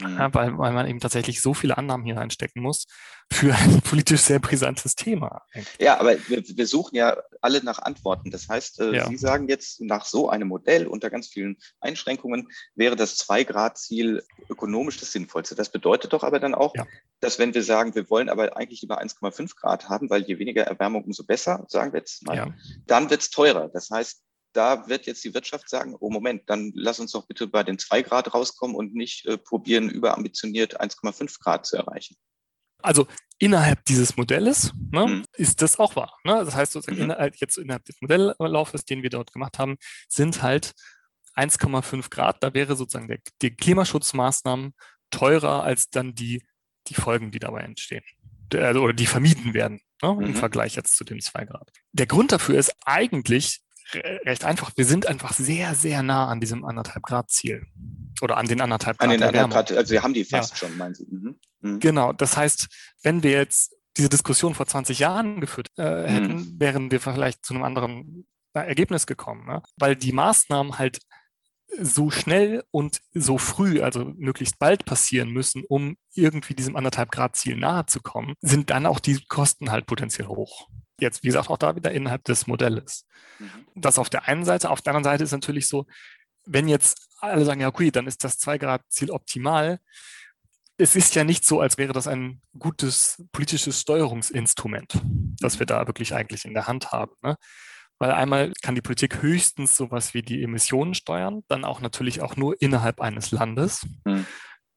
Mhm. Ja, weil, weil man eben tatsächlich so viele Annahmen hier reinstecken muss für ein [LAUGHS] politisch sehr brisantes Thema. Ja, aber wir, wir suchen ja alle nach Antworten. Das heißt, äh, ja. Sie sagen jetzt, nach so einem Modell unter ganz vielen Einschränkungen wäre das Zwei-Grad-Ziel ökonomisch das Sinnvollste. Das bedeutet doch aber dann auch, ja. dass wenn wir sagen, wir wollen aber eigentlich über 1,5 Grad haben, weil je weniger Erwärmung, umso besser, sagen wir jetzt mal, dann wird es teurer. Das heißt, da wird jetzt die Wirtschaft sagen, oh Moment, dann lass uns doch bitte bei den zwei Grad rauskommen und nicht äh, probieren, überambitioniert 1,5 Grad zu erreichen. Also innerhalb dieses Modells ne, mhm. ist das auch wahr. Ne? Das heißt, mhm. innerhalb, jetzt innerhalb des Modelllaufes, den wir dort gemacht haben, sind halt 1,5 Grad. Da wäre sozusagen der, die Klimaschutzmaßnahmen teurer als dann die, die Folgen, die dabei entstehen. Der, oder die vermieden werden ne, mhm. im Vergleich jetzt zu dem 2 Grad. Der Grund dafür ist eigentlich recht einfach. Wir sind einfach sehr, sehr nah an diesem anderthalb Grad Ziel. Oder an den anderthalb Grad. An den anderthalb Grad, also wir haben die fast ja. schon, meinen Sie. Mhm. Mhm. Genau, das heißt, wenn wir jetzt diese Diskussion vor 20 Jahren geführt äh, hätten, mhm. wären wir vielleicht zu einem anderen äh, Ergebnis gekommen. Ne? Weil die Maßnahmen halt so schnell und so früh, also möglichst bald passieren müssen, um irgendwie diesem anderthalb Grad Ziel nahe zu kommen, sind dann auch die Kosten halt potenziell hoch. Jetzt, wie gesagt, auch da wieder innerhalb des Modells. Mhm. Das auf der einen Seite. Auf der anderen Seite ist natürlich so, wenn jetzt alle sagen, ja, okay, dann ist das 2-Grad-Ziel optimal. Es ist ja nicht so, als wäre das ein gutes politisches Steuerungsinstrument, das wir da wirklich eigentlich in der Hand haben. Ne? Weil einmal kann die Politik höchstens sowas wie die Emissionen steuern, dann auch natürlich auch nur innerhalb eines Landes. Mhm.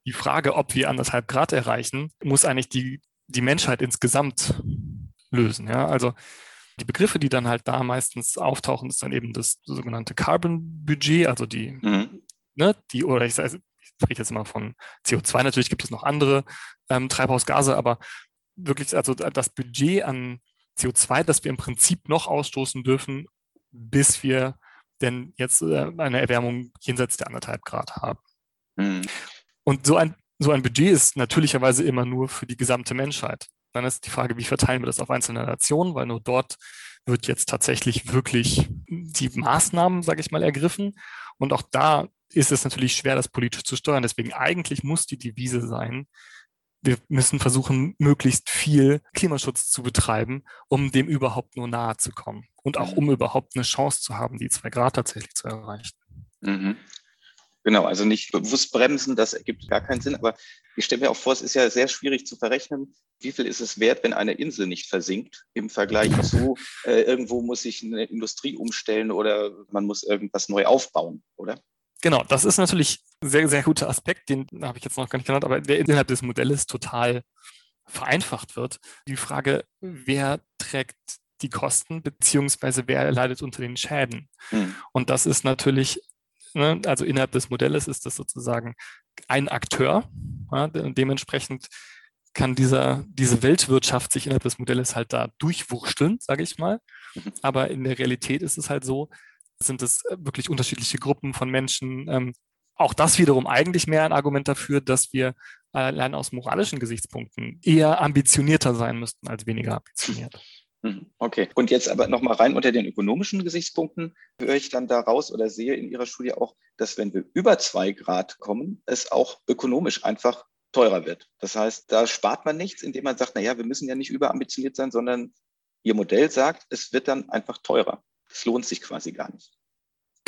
Die Frage, ob wir anderthalb Grad erreichen, muss eigentlich die, die Menschheit insgesamt lösen. Ja? Also die Begriffe, die dann halt da meistens auftauchen, ist dann eben das sogenannte Carbon-Budget, also die, mhm. ne, die, oder ich, sage, ich spreche jetzt mal von CO2, natürlich gibt es noch andere ähm, Treibhausgase, aber wirklich, also das Budget an CO2, das wir im Prinzip noch ausstoßen dürfen, bis wir denn jetzt äh, eine Erwärmung jenseits der anderthalb Grad haben. Mhm. Und so ein, so ein Budget ist natürlicherweise immer nur für die gesamte Menschheit. Dann ist die Frage, wie verteilen wir das auf einzelne Nationen, weil nur dort wird jetzt tatsächlich wirklich die Maßnahmen, sage ich mal, ergriffen. Und auch da ist es natürlich schwer, das politisch zu steuern. Deswegen eigentlich muss die Devise sein, wir müssen versuchen, möglichst viel Klimaschutz zu betreiben, um dem überhaupt nur nahe zu kommen. Und auch um überhaupt eine Chance zu haben, die zwei Grad tatsächlich zu erreichen. Mhm. Genau, also nicht bewusst bremsen, das ergibt gar keinen Sinn. Aber ich stelle mir auch vor, es ist ja sehr schwierig zu verrechnen, wie viel ist es wert, wenn eine Insel nicht versinkt im Vergleich zu, äh, irgendwo muss sich eine Industrie umstellen oder man muss irgendwas neu aufbauen, oder? Genau, das ist natürlich ein sehr, sehr guter Aspekt, den habe ich jetzt noch gar nicht genannt, aber der innerhalb des Modells total vereinfacht wird. Die Frage, wer trägt die Kosten, beziehungsweise wer leidet unter den Schäden? Hm. Und das ist natürlich Ne? Also innerhalb des Modells ist das sozusagen ein Akteur. Ja? dementsprechend kann dieser, diese Weltwirtschaft sich innerhalb des Modells halt da durchwursteln, sage ich mal. Mhm. Aber in der Realität ist es halt so, Sind es äh, wirklich unterschiedliche Gruppen von Menschen? Ähm, auch das wiederum eigentlich mehr ein Argument dafür, dass wir allein aus moralischen Gesichtspunkten eher ambitionierter sein müssten als weniger ambitioniert. Mhm. Okay. Und jetzt aber nochmal rein unter den ökonomischen Gesichtspunkten höre ich dann daraus oder sehe in Ihrer Studie auch, dass wenn wir über zwei Grad kommen, es auch ökonomisch einfach teurer wird. Das heißt, da spart man nichts, indem man sagt, na ja, wir müssen ja nicht überambitioniert sein, sondern Ihr Modell sagt, es wird dann einfach teurer. Es lohnt sich quasi gar nicht.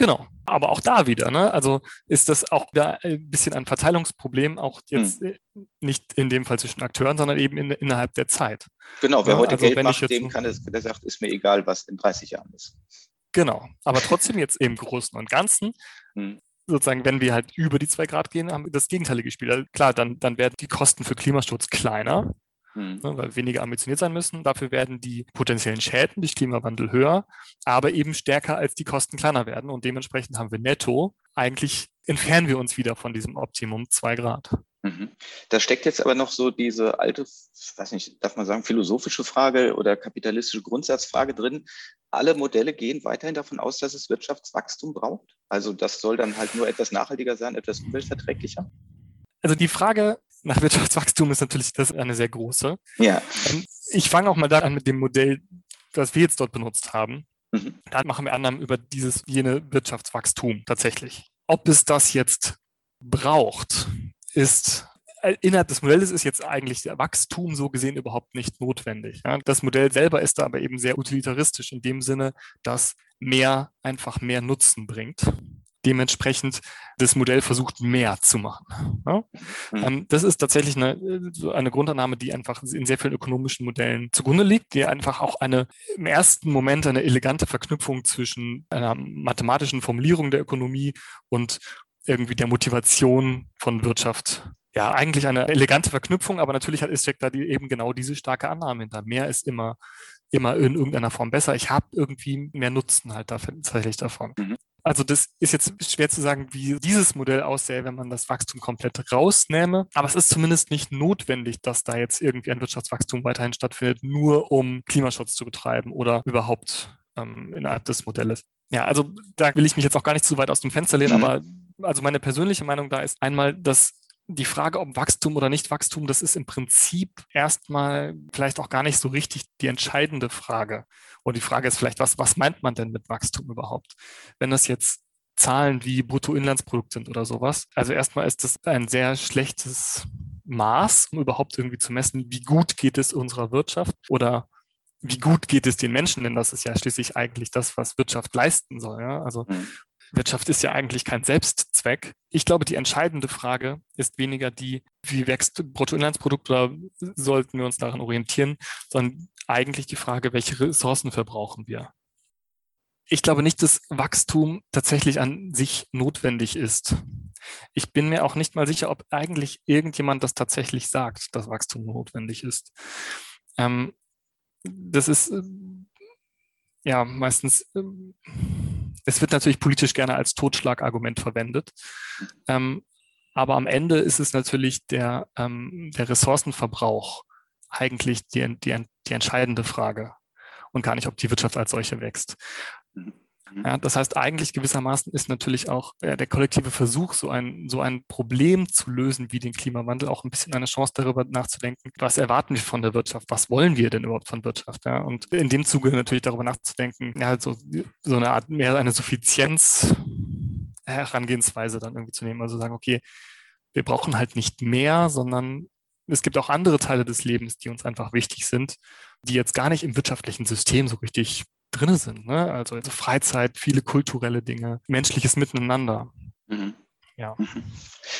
Genau, aber auch da wieder, ne? Also ist das auch wieder ein bisschen ein Verteilungsproblem, auch jetzt hm. nicht in dem Fall zwischen Akteuren, sondern eben in, innerhalb der Zeit. Genau, wer ja, heute also Geld macht, dem kann es, der sagt, ist mir egal, was in 30 Jahren ist. Genau, aber trotzdem jetzt im Großen und Ganzen, hm. sozusagen, wenn wir halt über die zwei Grad gehen, haben wir das gegenteilige Spiel. Also klar, dann, dann werden die Kosten für Klimaschutz kleiner, mhm. ne, weil wir weniger ambitioniert sein müssen. Dafür werden die potenziellen Schäden durch Klimawandel höher, aber eben stärker als die Kosten kleiner werden. Und dementsprechend haben wir netto eigentlich entfernen wir uns wieder von diesem Optimum zwei Grad. Mhm. Da steckt jetzt aber noch so diese alte, weiß nicht, darf man sagen, philosophische Frage oder kapitalistische Grundsatzfrage drin. Alle Modelle gehen weiterhin davon aus, dass es Wirtschaftswachstum braucht. Also das soll dann halt nur etwas nachhaltiger sein, etwas umweltverträglicher. Also die Frage nach Wirtschaftswachstum ist natürlich das eine sehr große. Ja. Ähm, ich fange auch mal da an mit dem Modell, das wir jetzt dort benutzt haben. Mhm. Dann machen wir Annahmen über dieses jene Wirtschaftswachstum tatsächlich. Ob es das jetzt braucht, ist äh, innerhalb des Modells ist jetzt eigentlich der Wachstum so gesehen überhaupt nicht notwendig. Das Modell selber ist da aber eben sehr utilitaristisch in dem Sinne, dass mehr einfach mehr Nutzen bringt dementsprechend das Modell versucht, mehr zu machen. Ja? Mhm. das ist tatsächlich eine, eine Grundannahme, die einfach in sehr vielen ökonomischen Modellen zugrunde liegt, die einfach auch eine im ersten Moment eine elegante Verknüpfung zwischen einer mathematischen Formulierung der Ökonomie und irgendwie der Motivation von Wirtschaft ja, eigentlich eine elegante Verknüpfung, aber natürlich ist steckt da die, eben genau diese starke Annahme hinter. Mehr ist immer, immer in irgendeiner Form besser. Ich habe irgendwie mehr Nutzen halt tatsächlich davon. Mhm. Also das ist jetzt schwer zu sagen, wie dieses Modell aussähe, wenn man das Wachstum komplett rausnähme. Aber es ist zumindest nicht notwendig, dass da jetzt irgendwie ein Wirtschaftswachstum weiterhin stattfindet, nur um Klimaschutz zu betreiben oder überhaupt ähm, innerhalb des Modells. Ja, also da will ich mich jetzt auch gar nicht zu weit aus dem Fenster lehnen, mhm. aber also meine persönliche Meinung da ist einmal, dass die Frage, ob Wachstum oder nicht Wachstum, das ist im Prinzip erstmal vielleicht auch gar nicht so richtig die entscheidende Frage. Und die Frage ist vielleicht, was, was meint man denn mit Wachstum überhaupt? Wenn das jetzt Zahlen wie Bruttoinlandsprodukt sind oder sowas. Also erstmal ist das ein sehr schlechtes Maß, um überhaupt irgendwie zu messen, wie gut geht es unserer Wirtschaft oder wie gut geht es den Menschen, denn das ist ja schließlich eigentlich das, was Wirtschaft leisten soll. Ja? Also mhm. Wirtschaft ist ja eigentlich kein Selbstzweck. Ich glaube, die entscheidende Frage ist weniger die, wie wächst Bruttoinlandsprodukt oder sollten wir uns daran orientieren, sondern eigentlich die Frage, welche Ressourcen verbrauchen wir. Ich glaube nicht, dass Wachstum tatsächlich an sich notwendig ist. Ich bin mir auch nicht mal sicher, ob eigentlich irgendjemand das tatsächlich sagt, dass Wachstum notwendig ist. Ähm, das ist äh, ja meistens äh, es wird natürlich politisch gerne als Totschlagargument verwendet. Ähm, aber am Ende ist es natürlich der, ähm, der Ressourcenverbrauch eigentlich die, die, die entscheidende Frage und gar nicht, ob die Wirtschaft als solche wächst. Mhm. Ja, das heißt, eigentlich gewissermaßen ist natürlich auch äh, der kollektive Versuch, so ein, so ein Problem zu lösen wie den Klimawandel, auch ein bisschen eine Chance darüber nachzudenken, was erwarten wir von der Wirtschaft, was wollen wir denn überhaupt von Wirtschaft? Ja? Und in dem Zuge natürlich darüber nachzudenken, ja, so, so eine Art mehr eine Suffizienz Herangehensweise dann irgendwie zu nehmen. Also sagen, okay, wir brauchen halt nicht mehr, sondern es gibt auch andere Teile des Lebens, die uns einfach wichtig sind, die jetzt gar nicht im wirtschaftlichen System so richtig drin sind. Ne? Also, also Freizeit, viele kulturelle Dinge, menschliches Miteinander. Mhm. Ja. Mhm.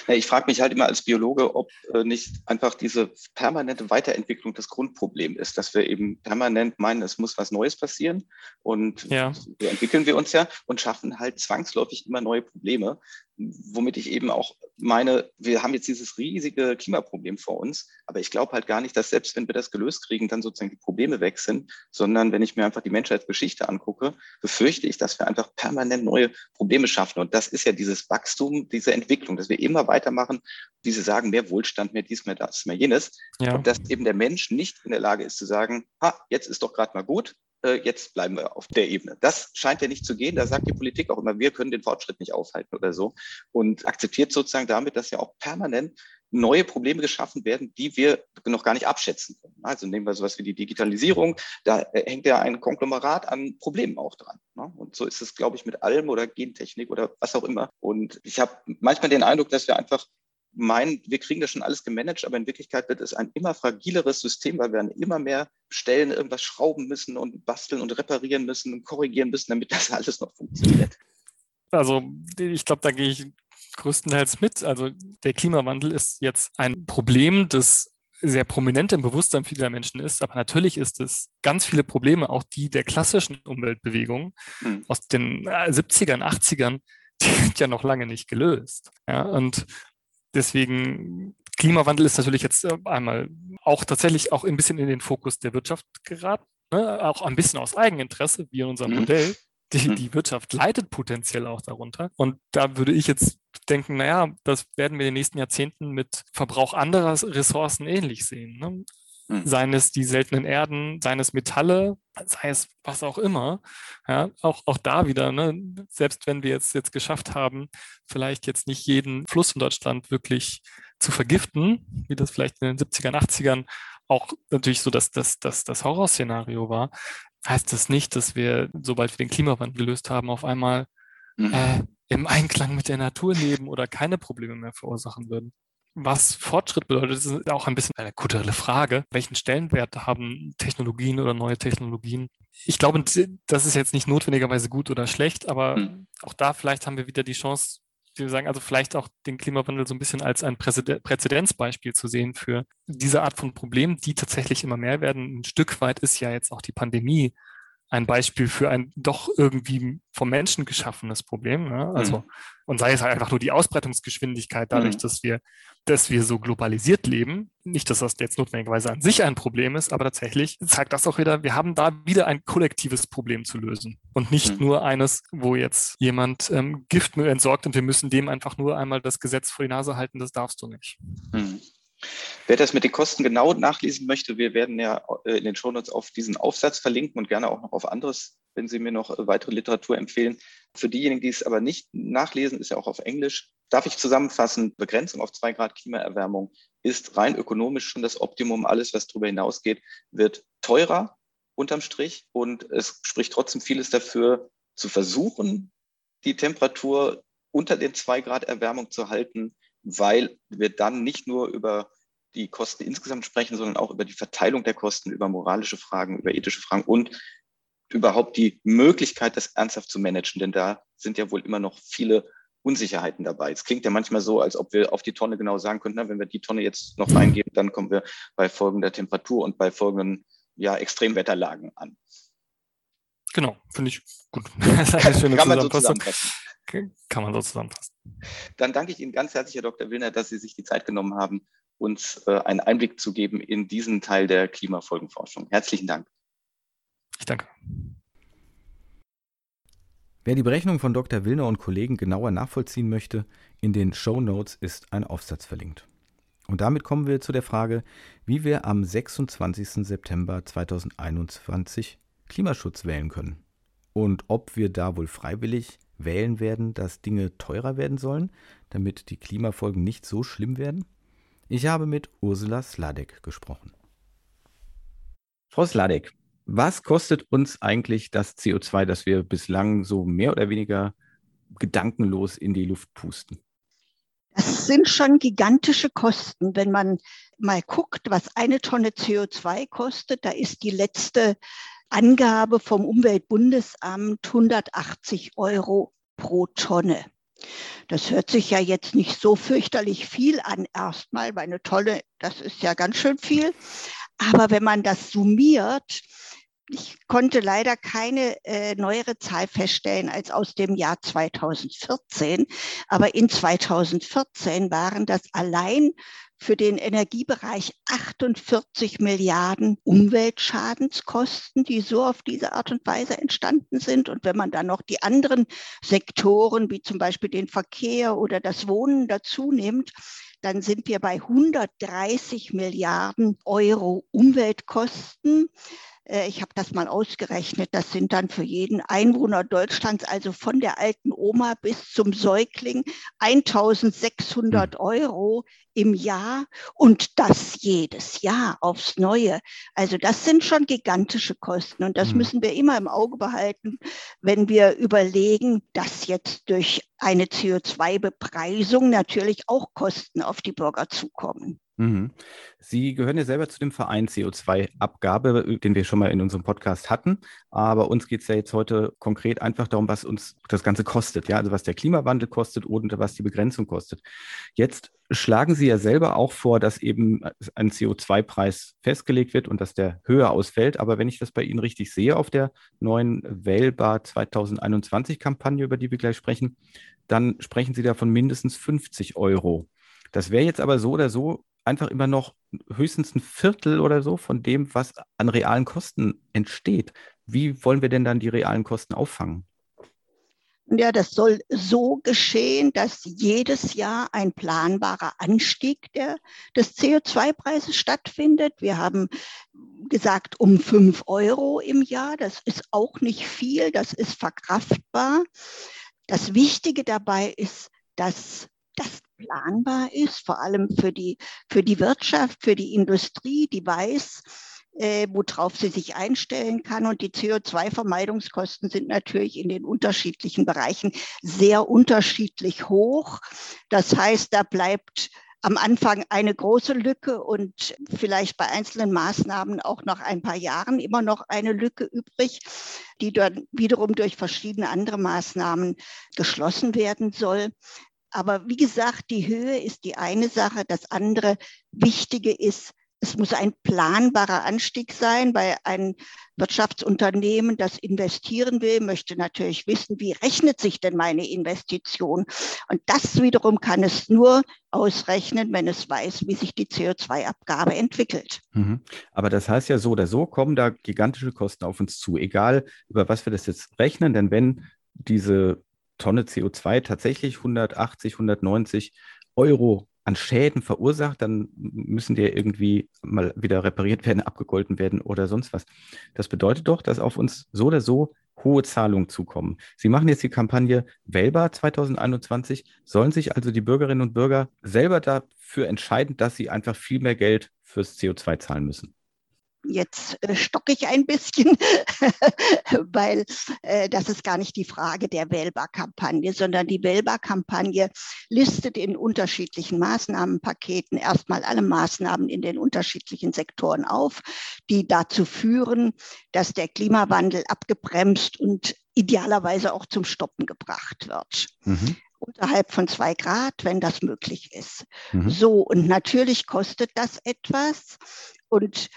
Ich frage mich halt immer als Biologe, ob äh, nicht einfach diese permanente Weiterentwicklung das Grundproblem ist, dass wir eben permanent meinen, es muss was Neues passieren und ja. so entwickeln wir uns ja und schaffen halt zwangsläufig immer neue Probleme, womit ich eben auch meine, wir haben jetzt dieses riesige Klimaproblem vor uns, aber ich glaube halt gar nicht, dass selbst wenn wir das gelöst kriegen, dann sozusagen die Probleme weg sind, sondern wenn ich mir einfach die Menschheitsgeschichte angucke, befürchte ich, dass wir einfach permanent neue Probleme schaffen. Und das ist ja dieses Wachstum, diese Entwicklung, dass wir immer weitermachen, wie Sie sagen, mehr Wohlstand, mehr dies, mehr das, mehr jenes. Ja. Und dass eben der Mensch nicht in der Lage ist zu sagen, ha, jetzt ist doch gerade mal gut, jetzt bleiben wir auf der Ebene. Das scheint ja nicht zu gehen. Da sagt die Politik auch immer, wir können den Fortschritt nicht aufhalten oder so und akzeptiert sozusagen damit, dass ja auch permanent neue Probleme geschaffen werden, die wir noch gar nicht abschätzen können. Also nehmen wir sowas wie die Digitalisierung, da äh, hängt ja ein Konglomerat an Problemen auch dran. Ne? Und so ist es, glaube ich, mit allem oder Gentechnik oder was auch immer. Und ich habe manchmal den Eindruck, dass wir einfach meinen, wir kriegen das schon alles gemanagt, aber in Wirklichkeit wird es ein immer fragileres System, weil wir an immer mehr Stellen irgendwas schrauben müssen und basteln und reparieren müssen und korrigieren müssen, damit das [LAUGHS] alles noch funktioniert. Also ich glaube, da gehe ich größtenteils mit. Also der Klimawandel ist jetzt ein Problem, das sehr prominent im Bewusstsein vieler Menschen ist. Aber natürlich ist es ganz viele Probleme, auch die der klassischen Umweltbewegung mhm. aus den 70ern, äh, 80ern, [LAUGHS] die sind ja noch lange nicht gelöst. Ja, und deswegen Klimawandel ist natürlich jetzt äh, einmal auch tatsächlich auch ein bisschen in den Fokus der Wirtschaft geraten, ne? auch ein bisschen aus Eigeninteresse, wie in unserem mhm. Modell. Die, mhm. die Wirtschaft leidet potenziell auch darunter. Und da würde ich jetzt denken, naja, das werden wir in den nächsten Jahrzehnten mit Verbrauch anderer Ressourcen ähnlich sehen. Ne? Mhm. Seien es die seltenen Erden, seien es Metalle, sei es was auch immer. Ja, auch, auch da wieder, ne? selbst wenn wir jetzt, jetzt geschafft haben, vielleicht jetzt nicht jeden Fluss in Deutschland wirklich zu vergiften, wie das vielleicht in den 70ern, 80ern auch natürlich so dass das, das, das Horrorszenario war, heißt das nicht, dass wir, sobald wir den Klimawandel gelöst haben, auf einmal mhm. äh, im Einklang mit der Natur leben oder keine Probleme mehr verursachen würden. Was Fortschritt bedeutet, ist auch ein bisschen eine kulturelle Frage. Welchen Stellenwert haben Technologien oder neue Technologien? Ich glaube, das ist jetzt nicht notwendigerweise gut oder schlecht, aber mhm. auch da vielleicht haben wir wieder die Chance, wir sagen, also vielleicht auch den Klimawandel so ein bisschen als ein Präzedenzbeispiel zu sehen für diese Art von Problemen, die tatsächlich immer mehr werden. Ein Stück weit ist ja jetzt auch die Pandemie ein Beispiel für ein doch irgendwie vom Menschen geschaffenes Problem. Ne? Also, mhm. und sei es halt einfach nur die Ausbreitungsgeschwindigkeit dadurch, mhm. dass wir, dass wir so globalisiert leben. Nicht, dass das jetzt notwendigerweise an sich ein Problem ist, aber tatsächlich zeigt das auch wieder, wir haben da wieder ein kollektives Problem zu lösen und nicht mhm. nur eines, wo jetzt jemand ähm, Giftmüll entsorgt und wir müssen dem einfach nur einmal das Gesetz vor die Nase halten, das darfst du nicht. Wer das mit den Kosten genau nachlesen möchte, wir werden ja äh, in den Shownotes auf diesen Aufsatz verlinken und gerne auch noch auf anderes, wenn Sie mir noch äh, weitere Literatur empfehlen. Für diejenigen, die es aber nicht nachlesen, ist ja auch auf Englisch. Darf ich zusammenfassen, Begrenzung auf zwei Grad Klimaerwärmung ist rein ökonomisch schon das Optimum. Alles, was darüber hinausgeht, wird teurer unterm Strich. Und es spricht trotzdem vieles dafür, zu versuchen, die Temperatur unter den zwei Grad Erwärmung zu halten, weil wir dann nicht nur über die Kosten insgesamt sprechen, sondern auch über die Verteilung der Kosten, über moralische Fragen, über ethische Fragen und überhaupt die Möglichkeit, das ernsthaft zu managen. Denn da sind ja wohl immer noch viele Unsicherheiten dabei. Es klingt ja manchmal so, als ob wir auf die Tonne genau sagen könnten, na, wenn wir die Tonne jetzt noch reingeben, dann kommen wir bei folgender Temperatur und bei folgenden ja, Extremwetterlagen an. Genau, finde ich gut. [LAUGHS] Das ist eine schöne Kann zusammenfassen. Kann man so zusammenfassen. Dann danke ich Ihnen ganz herzlich, Herr Dr. Willner, dass Sie sich die Zeit genommen haben, uns äh, einen Einblick zu geben in diesen Teil der Klimafolgenforschung. Herzlichen Dank. Ich danke. Wer die Berechnung von Dr. Willner und Kollegen genauer nachvollziehen möchte, in den Show Notes ist ein Aufsatz verlinkt. Und damit kommen wir zu der Frage, wie wir am 26. September 2021 Klimaschutz wählen können. Und ob wir da wohl freiwillig wählen werden, dass Dinge teurer werden sollen, damit die Klimafolgen nicht so schlimm werden? Ich habe mit Ursula Sladek gesprochen. Frau Sladek, was kostet uns eigentlich das CO2, das wir bislang so mehr oder weniger gedankenlos in die Luft pusten? Das sind schon gigantische Kosten. Wenn man mal guckt, was eine Tonne CO2 kostet, da ist die letzte Angabe vom Umweltbundesamt 180 Euro pro Tonne. Das hört sich ja jetzt nicht so fürchterlich viel an erstmal, weil eine Tonne, das ist ja ganz schön viel. Aber wenn man das summiert, ich konnte leider keine äh, neuere Zahl feststellen als aus dem Jahr 2014, aber in 2014 waren das allein für den Energiebereich 48 Milliarden Umweltschadenskosten, die so auf diese Art und Weise entstanden sind. Und wenn man dann noch die anderen Sektoren, wie zum Beispiel den Verkehr oder das Wohnen dazu nimmt, dann sind wir bei 130 Milliarden Euro Umweltkosten. Äh, ich habe das mal ausgerechnet. Das sind dann für jeden Einwohner Deutschlands, also von der alten Oma bis zum Säugling, 1600 hm. Euro im Jahr und das jedes Jahr aufs Neue. Also das sind schon gigantische Kosten und das mhm. müssen wir immer im Auge behalten, wenn wir überlegen, dass jetzt durch eine CO2-Bepreisung natürlich auch Kosten auf die Bürger zukommen. Mhm. Sie gehören ja selber zu dem Verein CO2-Abgabe, den wir schon mal in unserem Podcast hatten. Aber uns geht es ja jetzt heute konkret einfach darum, was uns das Ganze kostet. Ja, also was der Klimawandel kostet und was die Begrenzung kostet. Jetzt schlagen Sie ja selber auch vor, dass eben ein CO2-Preis festgelegt wird und dass der höher ausfällt. Aber wenn ich das bei Ihnen richtig sehe auf der neuen Wählbar 2021-Kampagne, über die wir gleich sprechen, dann sprechen Sie da von mindestens 50 Euro. Das wäre jetzt aber so oder so einfach immer noch höchstens ein Viertel oder so von dem, was an realen Kosten entsteht. Wie wollen wir denn dann die realen Kosten auffangen? Ja, das soll so geschehen, dass jedes Jahr ein planbarer Anstieg der, des CO2-Preises stattfindet. Wir haben gesagt, um fünf Euro im Jahr. Das ist auch nicht viel, das ist verkraftbar. Das Wichtige dabei ist, dass das planbar ist, vor allem für die, für die Wirtschaft, für die Industrie, die weiß, äh, worauf sie sich einstellen kann. Und die CO2-Vermeidungskosten sind natürlich in den unterschiedlichen Bereichen sehr unterschiedlich hoch. Das heißt, da bleibt am Anfang eine große Lücke und vielleicht bei einzelnen Maßnahmen auch nach ein paar Jahren immer noch eine Lücke übrig, die dann wiederum durch verschiedene andere Maßnahmen geschlossen werden soll. Aber wie gesagt, die Höhe ist die eine Sache. Das andere Wichtige ist, es muss ein planbarer Anstieg sein, weil ein Wirtschaftsunternehmen, das investieren will, möchte natürlich wissen, wie rechnet sich denn meine Investition? Und das wiederum kann es nur ausrechnen, wenn es weiß, wie sich die CO2-Abgabe entwickelt. Mhm. Aber das heißt ja so oder so kommen da gigantische Kosten auf uns zu, egal über was wir das jetzt rechnen, denn wenn diese Tonne CO2 tatsächlich 180, 190 Euro an Schäden verursacht, dann müssen die irgendwie mal wieder repariert werden, abgegolten werden oder sonst was. Das bedeutet doch, dass auf uns so oder so hohe Zahlungen zukommen. Sie machen jetzt die Kampagne Wählbar 2021. Sollen sich also die Bürgerinnen und Bürger selber dafür entscheiden, dass sie einfach viel mehr Geld fürs CO2 zahlen müssen? Jetzt äh, stocke ich ein bisschen, [LAUGHS] weil äh, das ist gar nicht die Frage der Wählbar-Kampagne, sondern die Wählbar-Kampagne listet in unterschiedlichen Maßnahmenpaketen erstmal alle Maßnahmen in den unterschiedlichen Sektoren auf, die dazu führen, dass der Klimawandel abgebremst und idealerweise auch zum Stoppen gebracht wird. Mhm unterhalb von zwei Grad, wenn das möglich ist. Mhm. So, und natürlich kostet das etwas. Und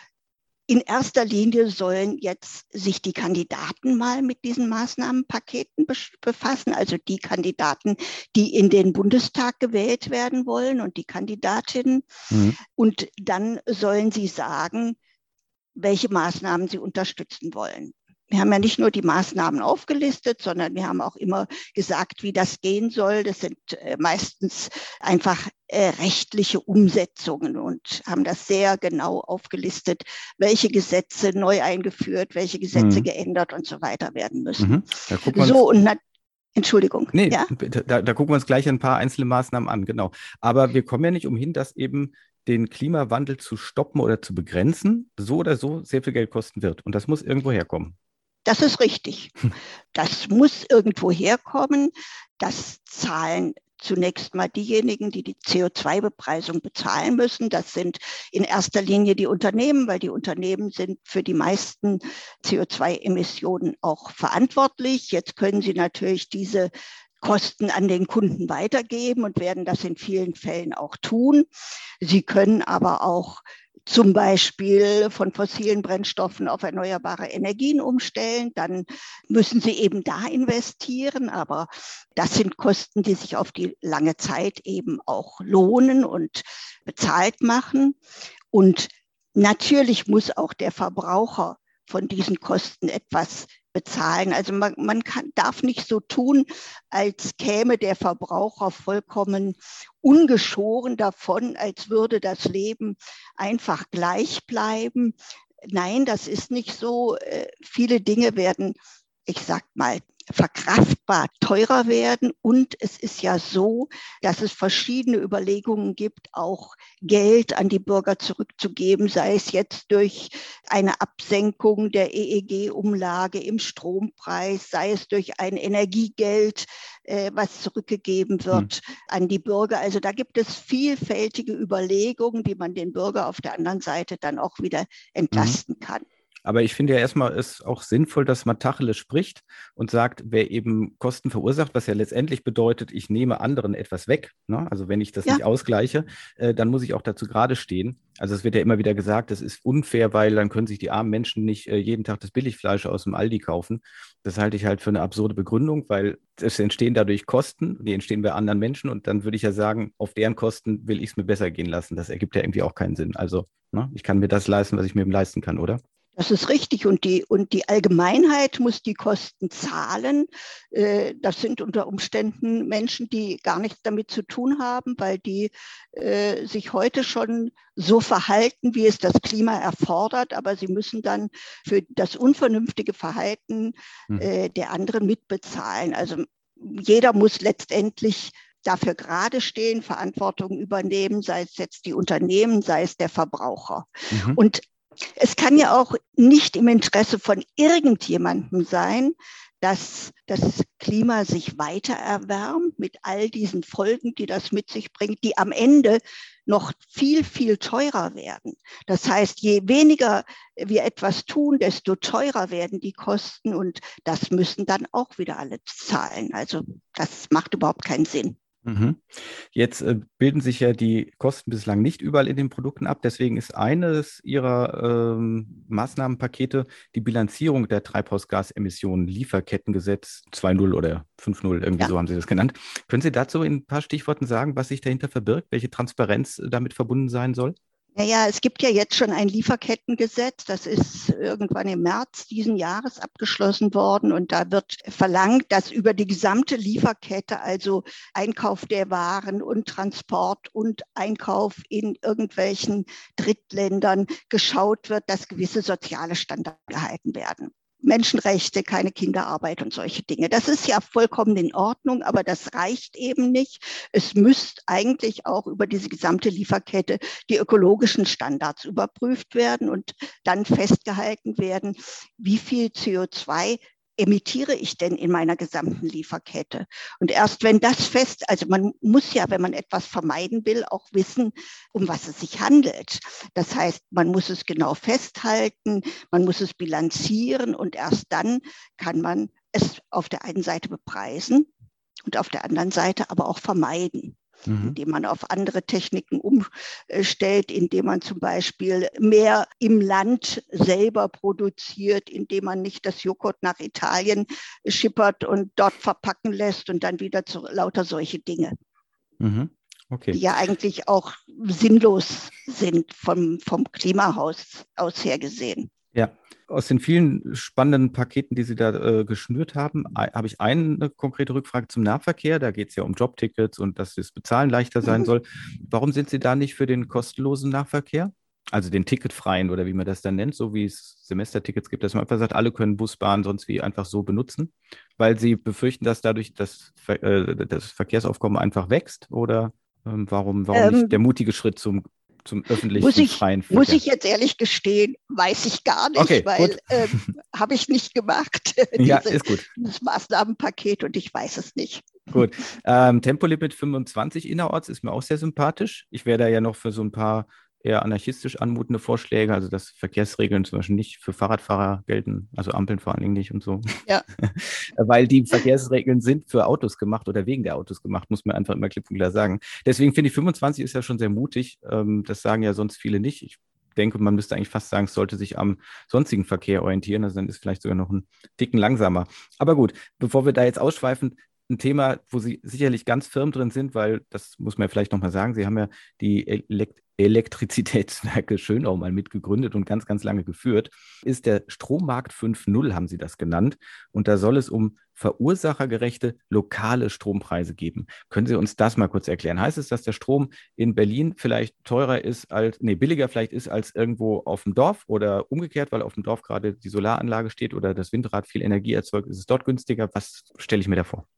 in erster Linie sollen jetzt sich die Kandidaten mal mit diesen Maßnahmenpaketen befassen, also die Kandidaten, die in den Bundestag gewählt werden wollen und die Kandidatinnen. Mhm. Und dann sollen sie sagen, welche Maßnahmen sie unterstützen wollen wir haben ja nicht nur die Maßnahmen aufgelistet, sondern wir haben auch immer gesagt, wie das gehen soll. Das sind äh, meistens einfach äh, rechtliche Umsetzungen und haben das sehr genau aufgelistet, welche Gesetze neu eingeführt, welche Gesetze mhm. geändert und so weiter werden müssen. Mhm. So und Entschuldigung. Nee, ja? da, da gucken wir uns gleich ein paar einzelne Maßnahmen an, genau. Aber wir kommen ja nicht umhin, dass eben den Klimawandel zu stoppen oder zu begrenzen, so oder so sehr viel Geld kosten wird. Und das muss irgendwo herkommen. Das ist richtig. Das muss irgendwo herkommen. Das zahlen zunächst mal diejenigen, die die CO2-Bepreisung bezahlen müssen. Das sind in erster Linie die Unternehmen, weil die Unternehmen sind für die meisten CO2-Emissionen auch verantwortlich. Jetzt können sie natürlich diese Kosten an den Kunden weitergeben und werden das in vielen Fällen auch tun. Sie können aber auch zum Beispiel von fossilen Brennstoffen auf erneuerbare Energien umstellen, dann müssen sie eben da investieren. Aber das sind Kosten, die sich auf die lange Zeit eben auch lohnen und bezahlt machen. Und natürlich muss auch der Verbraucher von diesen Kosten etwas bezahlen. Also man, man kann, darf nicht so tun, als käme der Verbraucher vollkommen ungeschoren davon, als würde das Leben einfach gleich bleiben. nein, das ist nicht so. Äh, viele Dinge werden, ich sag mal, verkraftbar teurer werden. Und es ist ja so, dass es verschiedene Überlegungen gibt, auch Geld an die Bürger zurückzugeben, sei es jetzt durch eine Absenkung der EEG-Umlage im Strompreis, sei es durch ein Energiegeld, äh, was zurückgegeben hm. wird hm. an die Bürger. Also da gibt es vielfältige Überlegungen, wie man den Bürger auf der anderen Seite dann auch wieder hm. entlasten kann. Aber ich finde ja erstmal es auch sinnvoll, dass man Tacheles spricht und sagt, wer eben Kosten verursacht, was ja letztendlich bedeutet, ich nehme anderen etwas weg. Ne? Also wenn ich das ja. nicht ausgleiche, äh, dann muss ich auch dazu gerade stehen. Also es wird ja immer wieder gesagt, das ist unfair, weil dann können sich die armen Menschen nicht äh, jeden Tag das Billigfleisch aus dem Aldi kaufen. Das halte ich halt für eine absurde Begründung, weil es entstehen dadurch Kosten, die entstehen bei anderen Menschen und dann würde ich ja sagen, auf deren Kosten will ich es mir besser gehen lassen. Das ergibt ja irgendwie auch keinen Sinn. Also ne? ich kann mir das leisten, was ich mir leisten kann, oder? Das ist richtig. Und die, und die Allgemeinheit muss die Kosten zahlen. Äh, das sind unter Umständen Menschen, die gar nichts damit zu tun haben, weil die äh, sich heute schon so verhalten, wie es das Klima erfordert. Aber sie müssen dann für das unvernünftige Verhalten hm. äh, der anderen mitbezahlen. Also jeder muss letztendlich dafür gerade stehen, Verantwortung übernehmen, sei es jetzt die Unternehmen, sei es der Verbraucher. Mhm. Und es kann ja auch nicht im Interesse von irgendjemandem sein, dass das Klima sich weiter erwärmt mit all diesen Folgen, die das mit sich bringt, die am Ende noch viel, viel teurer werden. Das heißt, je weniger wir etwas tun, desto teurer werden die Kosten und das müssen dann auch wieder alle zahlen. Also das macht überhaupt keinen Sinn. Mhm. Jetzt äh, bilden sich ja die Kosten bislang nicht überall in den Produkten ab. Deswegen ist eines Ihrer ähm, Maßnahmenpakete die Bilanzierung der Treibhausgasemissionen, Lieferkettengesetz 2.0 oder 5.0, irgendwie ja. so haben Sie das genannt. Können Sie dazu in ein paar Stichworten sagen, was sich dahinter verbirgt, welche Transparenz damit verbunden sein soll? Naja, es gibt ja jetzt schon ein Lieferkettengesetz, das ist irgendwann im März diesen Jahres abgeschlossen worden und da wird verlangt, dass über die gesamte Lieferkette, also Einkauf der Waren und Transport und Einkauf in irgendwelchen Drittländern geschaut wird, dass gewisse soziale Standards gehalten werden. Menschenrechte, keine Kinderarbeit und solche Dinge. Das ist ja vollkommen in Ordnung, aber das reicht eben nicht. Es müsste eigentlich auch über diese gesamte Lieferkette die ökologischen Standards überprüft werden und dann festgehalten werden, wie viel CO2 emittiere ich denn in meiner gesamten Lieferkette? Und erst wenn das fest, also man muss ja, wenn man etwas vermeiden will, auch wissen, um was es sich handelt. Das heißt, man muss es genau festhalten, man muss es bilanzieren und erst dann kann man es auf der einen Seite bepreisen und auf der anderen Seite aber auch vermeiden mhm. indem man auf andere Techniken umstellt, indem man zum Beispiel mehr im Land selber produziert, indem man nicht das Joghurt nach Italien schippert und dort verpacken lässt und dann wieder zu lauter solche Dinge. Mhm. Okay. die ja eigentlich auch sinnlos sind vom, vom Klimahaus aus her gesehen. Ja, aus den vielen spannenden Paketen, die Sie da äh, geschnürt haben, habe ich eine konkrete Rückfrage zum Nahverkehr. Da geht es ja um Jobtickets und dass das Bezahlen leichter sein mhm. soll. Warum sind Sie da nicht für den kostenlosen Nahverkehr? Also den ticketfreien oder wie man das dann nennt, so wie es Semestertickets gibt, dass man einfach sagt, alle können Bus, Bahn sonst wie einfach so benutzen, weil sie befürchten, dass dadurch das, äh, das Verkehrsaufkommen einfach wächst? Oder ähm, warum, warum ähm, nicht der mutige Schritt zum zum öffentlichen muss ich, freien Verkehr? Muss ich jetzt ehrlich gestehen, weiß ich gar nicht, okay, weil äh, [LAUGHS] habe ich nicht gemacht. [LAUGHS] ja, ist gut. Das Maßnahmenpaket und ich weiß es nicht. Gut. Ähm, Tempolimit 25 innerorts ist mir auch sehr sympathisch. Ich wäre da ja noch für so ein paar eher anarchistisch anmutende Vorschläge, also dass Verkehrsregeln zum Beispiel nicht für Fahrradfahrer gelten, also Ampeln vor allen Dingen nicht und so. Ja. [LAUGHS] Weil die Verkehrsregeln sind für Autos gemacht oder wegen der Autos gemacht, muss man einfach immer klipp und klar sagen. Deswegen finde ich 25 ist ja schon sehr mutig. Ähm, das sagen ja sonst viele nicht. Ich denke, man müsste eigentlich fast sagen, es sollte sich am sonstigen Verkehr orientieren. Also dann ist vielleicht sogar noch ein Ticken langsamer. Aber gut, bevor wir da jetzt ausschweifen, ein Thema, wo Sie sicherlich ganz firm drin sind, weil das muss man ja vielleicht nochmal sagen, Sie haben ja die Elektrizitätswerke Schönau mal mitgegründet und ganz, ganz lange geführt, ist der Strommarkt 5.0, haben sie das genannt. Und da soll es um verursachergerechte lokale Strompreise geben. Können Sie uns das mal kurz erklären? Heißt es, dass der Strom in Berlin vielleicht teurer ist als, nee, billiger vielleicht ist als irgendwo auf dem Dorf oder umgekehrt, weil auf dem Dorf gerade die Solaranlage steht oder das Windrad viel Energie erzeugt, ist es dort günstiger? Was stelle ich mir da vor?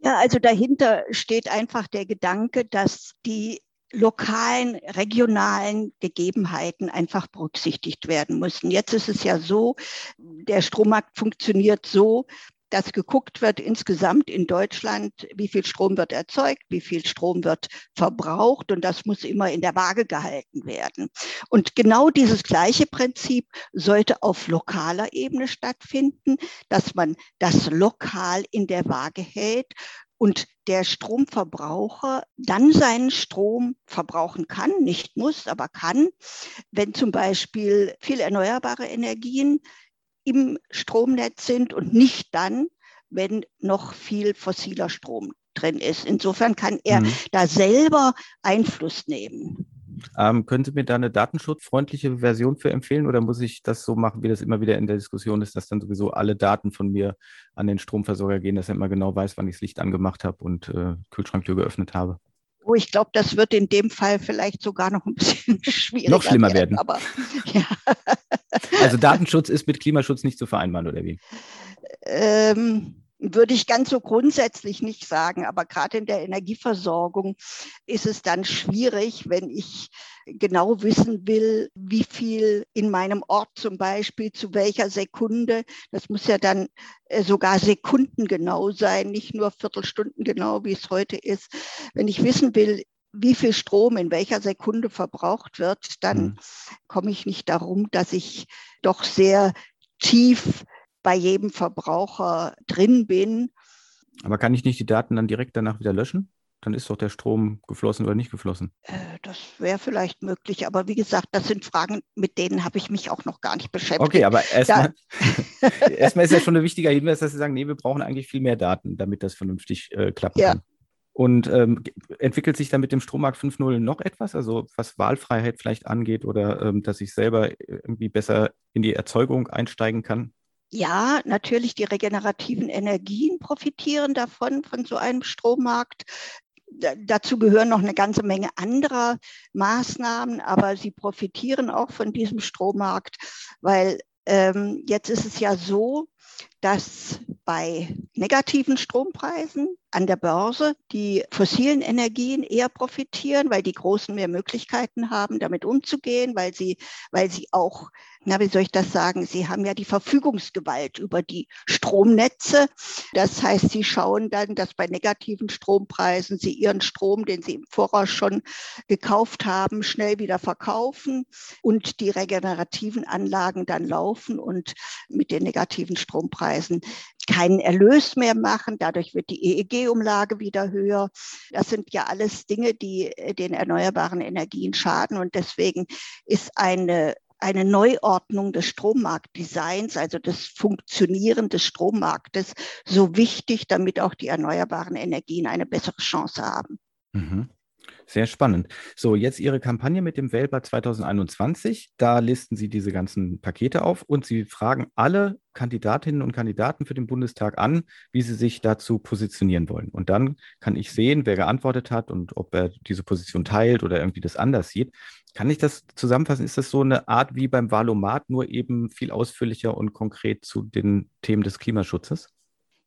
Ja, also dahinter steht einfach der Gedanke, dass die lokalen, regionalen Gegebenheiten einfach berücksichtigt werden müssen. Jetzt ist es ja so, der Strommarkt funktioniert so, dass geguckt wird insgesamt in Deutschland, wie viel Strom wird erzeugt, wie viel Strom wird verbraucht und das muss immer in der Waage gehalten werden. Und genau dieses gleiche Prinzip sollte auf lokaler Ebene stattfinden, dass man das lokal in der Waage hält und der Stromverbraucher dann seinen Strom verbrauchen kann, nicht muss, aber kann, wenn zum Beispiel viel erneuerbare Energien im Stromnetz sind und nicht dann, wenn noch viel fossiler Strom drin ist. Insofern kann er mhm. da selber Einfluss nehmen. Ähm, können Sie mir da eine datenschutzfreundliche Version für empfehlen oder muss ich das so machen, wie das immer wieder in der Diskussion ist, dass dann sowieso alle Daten von mir an den Stromversorger gehen, dass er immer genau weiß, wann ich das Licht angemacht habe und äh, Kühlschranktür geöffnet habe? Oh, ich glaube, das wird in dem Fall vielleicht sogar noch ein bisschen [LAUGHS] schwieriger. Noch schlimmer werden. werden. Aber, [LAUGHS] ja. Also Datenschutz ist mit Klimaschutz nicht zu vereinbaren, oder wie? Ähm, würde ich ganz so grundsätzlich nicht sagen, aber gerade in der Energieversorgung ist es dann schwierig, wenn ich genau wissen will, wie viel in meinem Ort zum Beispiel zu welcher Sekunde. Das muss ja dann äh, sogar sekundengenau sein, nicht nur Viertelstunden genau, wie es heute ist. Wenn ich wissen will, wie viel Strom in welcher Sekunde verbraucht wird, dann mhm. komme ich nicht darum, dass ich doch sehr tief bei jedem Verbraucher drin bin. Aber kann ich nicht die Daten dann direkt danach wieder löschen? Dann ist doch der Strom geflossen oder nicht geflossen. Äh, das wäre vielleicht möglich, aber wie gesagt, das sind Fragen, mit denen habe ich mich auch noch gar nicht beschäftigt. Okay, aber [LAUGHS] erstmal [LAUGHS] erst ist ja schon ein wichtiger Hinweis, dass Sie sagen, nee, wir brauchen eigentlich viel mehr Daten, damit das vernünftig äh, klappen ja. kann. Und ähm, entwickelt sich da mit dem Strommarkt 5.0 noch etwas, also was Wahlfreiheit vielleicht angeht oder ähm, dass ich selber irgendwie besser in die Erzeugung einsteigen kann? Ja, natürlich die regenerativen Energien profitieren davon, von so einem Strommarkt. dazu gehören noch eine ganze Menge anderer Maßnahmen, aber sie profitieren auch von diesem Strommarkt, weil ähm, jetzt ist es ja so, dass bei negativen Strompreisen an der Börse die fossilen Energien eher profitieren, weil die Großen mehr Möglichkeiten haben, damit umzugehen, weil sie, weil sie auch, na, wie soll ich das sagen, sie haben ja die Verfügungsgewalt über die Stromnetze. Das heißt, sie schauen dann, dass bei negativen Strompreisen sie ihren Strom, den sie im Voraus schon gekauft haben, schnell wieder verkaufen und die regenerativen Anlagen dann laufen und mit den negativen Strompreisen keinen Erlös mehr machen. Dadurch wird die EEG-Umlage wieder höher. Das sind ja alles Dinge, die äh, den erneuerbaren Energien schaden. Und deswegen ist eine eine Neuordnung des Strommarktdesigns, also des Funktionieren des Strommarktes, so wichtig, damit auch die erneuerbaren Energien eine bessere Chance haben. Mhm. Sehr spannend. So, jetzt Ihre Kampagne mit dem Wählbar 2021. Da listen Sie diese ganzen Pakete auf und Sie fragen alle Kandidatinnen und Kandidaten für den Bundestag an, wie sie sich dazu positionieren wollen. Und dann kann ich sehen, wer geantwortet hat und ob er diese Position teilt oder irgendwie das anders sieht. Kann ich das zusammenfassen? Ist das so eine Art wie beim Wahlomat, nur eben viel ausführlicher und konkret zu den Themen des Klimaschutzes?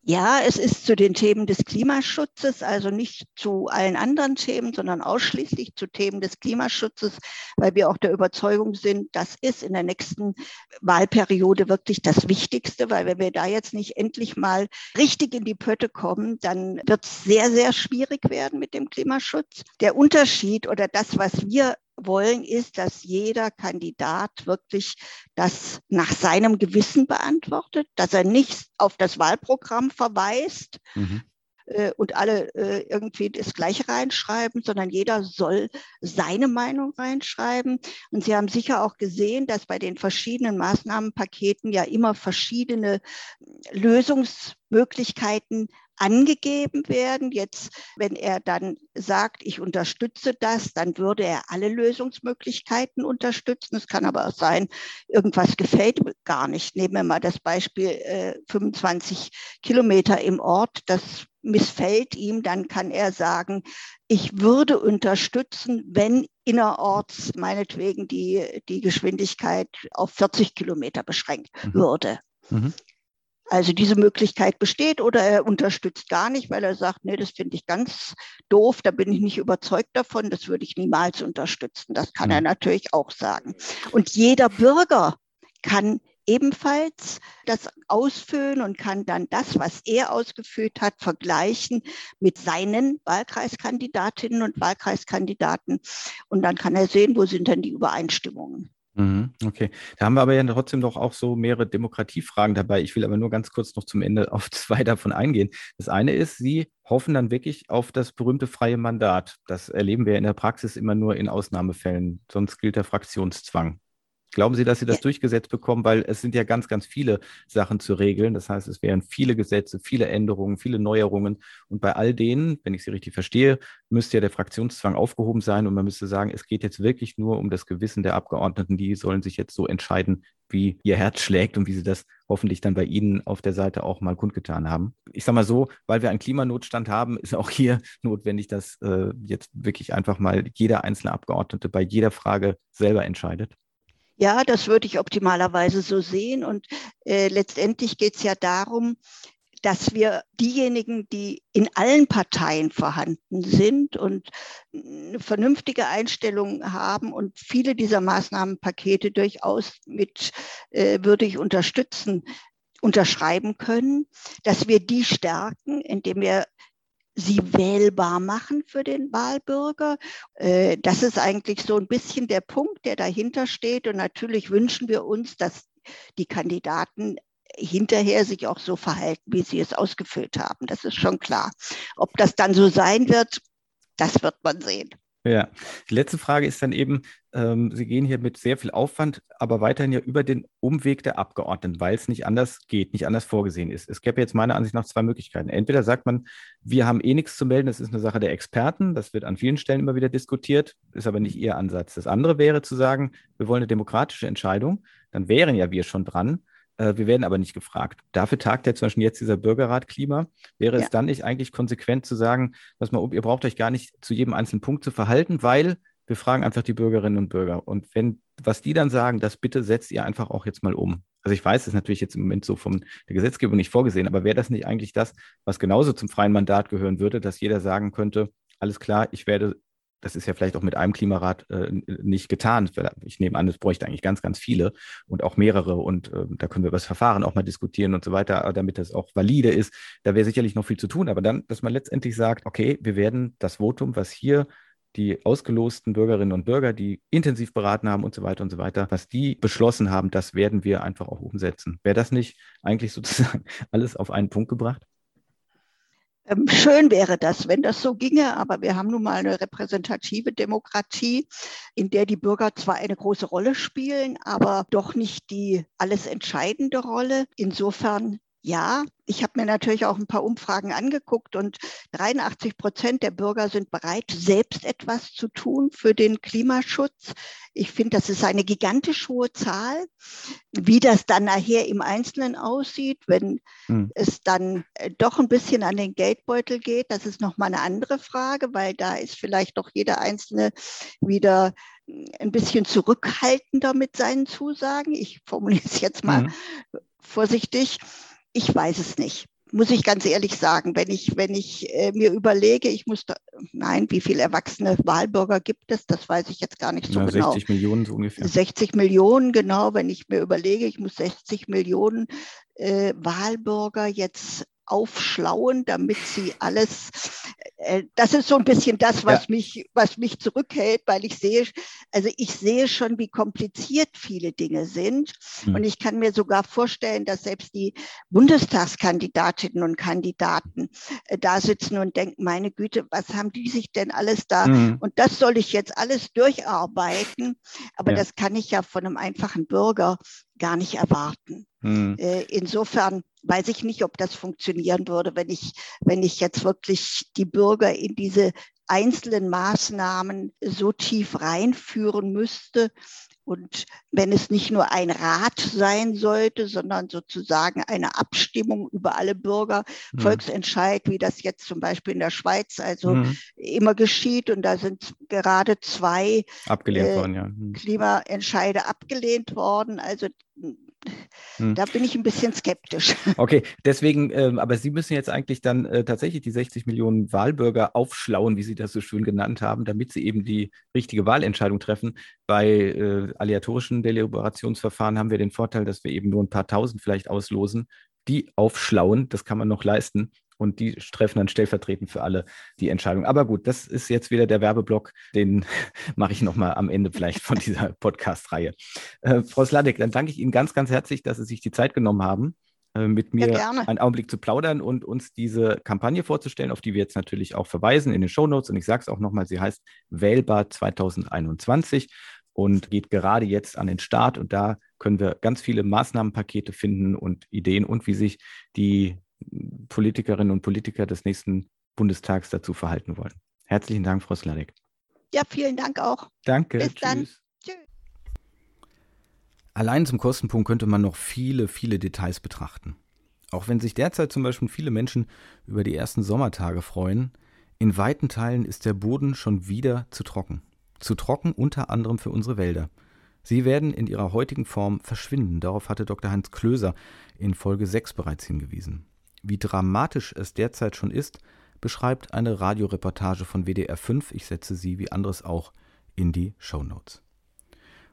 Ja, es ist zu den Themen des Klimaschutzes, also nicht zu allen anderen Themen, sondern ausschließlich zu Themen des Klimaschutzes, weil wir auch der Überzeugung sind, das ist in der nächsten Wahlperiode wirklich das Wichtigste, weil wenn wir da jetzt nicht endlich mal richtig in die Pötte kommen, dann wird es sehr, sehr schwierig werden mit dem Klimaschutz. Der Unterschied oder das, was wir wollen, ist, dass jeder Kandidat wirklich das nach seinem Gewissen beantwortet, dass er nicht auf das Wahlprogramm verweist, mhm äh, und alle äh, irgendwie das Gleiche reinschreiben, sondern jeder soll seine Meinung reinschreiben. Und Sie haben sicher auch gesehen, dass bei den verschiedenen Maßnahmenpaketen ja immer verschiedene Lösungsmöglichkeiten angegeben werden. Jetzt, wenn er dann sagt, ich unterstütze das, dann würde er alle Lösungsmöglichkeiten unterstützen. Es kann aber auch sein, irgendwas gefällt gar nicht. Nehmen wir mal das Beispiel äh, 25 Kilometer im Ort. Das missfällt ihm, dann kann er sagen, ich würde unterstützen, wenn innerorts meinetwegen die, die Geschwindigkeit auf 40 Kilometer beschränkt mhm. würde. Mhm. Also diese Möglichkeit besteht oder er unterstützt gar nicht, weil er sagt, nee, das finde ich ganz doof, da bin ich nicht überzeugt davon, das würde ich niemals unterstützen. Das kann mhm. er natürlich auch sagen. Und jeder Bürger kann ebenfalls das ausfüllen und kann dann das, was er ausgefüllt hat, vergleichen mit seinen Wahlkreiskandidatinnen und Wahlkreiskandidaten. Und dann kann er sehen, wo sind denn die Übereinstimmungen. Mhm, okay, da haben wir aber ja trotzdem doch auch so mehrere Demokratiefragen dabei. Ich will aber nur ganz kurz noch zum Ende auf [LAUGHS] zwei davon eingehen. Das eine ist, Sie hoffen dann wirklich auf das berühmte freie Mandat. Das erleben wir in der Praxis immer nur in Ausnahmefällen. Sonst gilt der Fraktionszwang. Glauben Sie, dass Sie das ja. durchgesetzt bekommen? Weil es sind ja ganz, ganz viele Sachen zu regeln. Das heißt, es wären viele Gesetze, viele Änderungen, viele Neuerungen. Und bei all denen, wenn ich Sie richtig verstehe, müsste ja der Fraktionszwang aufgehoben sein. Und man müsste sagen, es geht jetzt wirklich nur um das Gewissen der Abgeordneten. Die sollen sich jetzt so entscheiden, wie ihr Herz schlägt und wie sie das hoffentlich dann bei Ihnen auf der Seite auch mal kundgetan haben. Ich sage mal so, weil wir einen Klimanotstand haben, ist auch hier notwendig, dass äh, jetzt wirklich einfach mal jeder einzelne Abgeordnete bei jeder Frage selber entscheidet. Ja, das würde ich optimalerweise so sehen. Und äh, letztendlich geht es ja darum, dass wir diejenigen, die in allen Parteien vorhanden sind und eine vernünftige Einstellung haben und viele dieser Maßnahmenpakete durchaus mit äh, würde ich unterstützen, unterschreiben können, dass wir die stärken, indem wir sie wählbar machen für den Wahlbürger. Äh, das ist eigentlich so ein bisschen der Punkt, der dahinter steht. Und natürlich wünschen wir uns, dass die Kandidaten hinterher sich auch so verhalten, wie sie es ausgefüllt haben. Das ist schon klar. Ob das dann so sein wird, das wird man sehen. Ja, die letzte Frage ist dann eben, ähm, Sie gehen hier mit sehr viel Aufwand, aber weiterhin ja über den Umweg der Abgeordneten, weil es nicht anders geht, nicht anders vorgesehen ist. Es gäbe jetzt meiner Ansicht nach zwei Möglichkeiten. Entweder sagt man, wir haben eh nichts zu melden, das ist eine Sache der Experten, das wird an vielen Stellen immer wieder diskutiert, ist aber nicht Ihr Ansatz. Das andere wäre zu sagen, wir wollen eine demokratische Entscheidung, dann wären ja wir schon dran. Äh, wir werden aber nicht gefragt. Dafür tagt ja zum Beispiel jetzt dieser Bürgerrat Klima. Wäre ja. es dann nicht eigentlich konsequent zu sagen, dass man, ihr braucht euch gar nicht zu jedem einzelnen Punkt zu verhalten, weil wir fragen einfach die Bürgerinnen und Bürger. Und wenn, was die dann sagen, das bitte setzt ihr einfach auch jetzt mal um. Also ich weiß, das ist natürlich jetzt im Moment so von der Gesetzgebung nicht vorgesehen, aber wäre das nicht eigentlich das, was genauso zum freien Mandat gehören würde, dass jeder sagen könnte, alles klar, ich werde das ist ja vielleicht auch mit einem Klimarat äh, nicht getan. Ich nehme an, es bräuchte eigentlich ganz, ganz viele und auch mehrere. Und äh, da können wir über das Verfahren auch mal diskutieren und so weiter, damit das auch valide ist. Da wäre sicherlich noch viel zu tun. Aber dann, dass man letztendlich sagt, okay, wir werden das Votum, was hier die ausgelosten Bürgerinnen und Bürger, die intensiv beraten haben und so weiter und so weiter, was die beschlossen haben, das werden wir einfach auch umsetzen. Wäre das nicht eigentlich sozusagen [LAUGHS] alles auf einen Punkt gebracht? Ähm, schön wäre das, wenn das so ginge, aber wir haben nun mal eine repräsentative Demokratie, in der die Bürger zwar eine große Rolle spielen, aber doch nicht die alles entscheidende Rolle. Insofern ja, ich habe mir natürlich auch ein paar Umfragen angeguckt und 83 Prozent der Bürger sind bereit, selbst etwas zu tun für den Klimaschutz. Ich finde, das ist eine gigantisch hohe Zahl. Wie das dann nachher im Einzelnen aussieht, wenn hm. es dann äh, doch ein bisschen an den Geldbeutel geht, das ist nochmal eine andere Frage, weil da ist vielleicht doch jeder Einzelne wieder hm, ein bisschen zurückhaltender mit seinen Zusagen. Ich formuliere es jetzt mal mhm. vorsichtig. Ich weiß es nicht, muss ich ganz ehrlich sagen. Wenn ich, wenn ich äh, mir überlege, ich muss, da, nein, wie viele erwachsene Wahlbürger gibt es? Das weiß ich jetzt gar nicht so ja, genau. 60 Millionen so ungefähr. 60 Millionen, genau. Wenn ich mir überlege, ich muss 60 Millionen äh, Wahlbürger jetzt aufschlauen, damit sie alles, äh, das ist so ein bisschen das, was, ja. mich, was mich zurückhält, weil ich sehe, also ich sehe schon, wie kompliziert viele Dinge sind. Mhm. Und ich kann mir sogar vorstellen, dass selbst die Bundestagskandidatinnen und Kandidaten äh, da sitzen und denken, meine Güte, was haben die sich denn alles da? Mhm. Und das soll ich jetzt alles durcharbeiten. Aber ja. das kann ich ja von einem einfachen Bürger gar nicht erwarten. Hm. Äh, insofern weiß ich nicht, ob das funktionieren würde, wenn ich, wenn ich jetzt wirklich die Bürger in diese einzelnen Maßnahmen so tief reinführen müsste. Und wenn es nicht nur ein Rat sein sollte, sondern sozusagen eine Abstimmung über alle Bürger, mhm. Volksentscheid, wie das jetzt zum Beispiel in der Schweiz also mhm. immer geschieht. Und da sind gerade zwei abgelehnt äh, worden, ja. Mhm. Klimaentscheide abgelehnt worden. Also hm. Da bin ich ein bisschen skeptisch. [LAUGHS] Okay, deswegen, ähm, aber Sie müssen jetzt eigentlich dann äh, tatsächlich die 60 Millionen Wahlbürger aufschlauen, wie Sie das so schön genannt haben, damit sie eben die richtige Wahlentscheidung treffen. Bei äh, aleatorischen Deliberationsverfahren haben wir den Vorteil, dass wir eben nur ein paar tausend vielleicht auslosen. Die aufschlauen, das kann man noch leisten und die treffen dann stellvertretend für alle die Entscheidung. Aber gut, das ist jetzt wieder der Werbeblock, den [LAUGHS] mache ich nochmal am Ende vielleicht von dieser [LAUGHS] Podcast-Reihe. Äh, Frau Sladek, dann danke ich Ihnen ganz, ganz herzlich, dass Sie sich die Zeit genommen haben, äh, mit mir ja, einen Augenblick zu plaudern und uns diese Kampagne vorzustellen, auf die wir jetzt natürlich auch verweisen in den Shownotes. Und ich sage es auch nochmal, sie heißt Wählbar 2021 und geht gerade jetzt an den Start. Und da können wir ganz viele Maßnahmenpakete finden und Ideen und wie sich die Politikerinnen und Politiker des nächsten Bundestags dazu verhalten wollen. Herzlichen Dank, Frau Sladek. Ja, vielen Dank auch. Danke. Bis tschüss. dann. Tschüss. Allein zum Kostenpunkt könnte man noch viele, viele Details betrachten. Auch wenn sich derzeit zum Beispiel viele Menschen über die ersten Sommertage freuen, in weiten Teilen ist der Boden schon wieder zu trocken. Zu trocken unter anderem für unsere Wälder. Sie werden in ihrer heutigen Form verschwinden. Darauf hatte Dr. Heinz Klöser in Folge 6 bereits hingewiesen. Wie dramatisch es derzeit schon ist, beschreibt eine Radioreportage von WDR 5. Ich setze sie wie anderes auch in die Show Notes.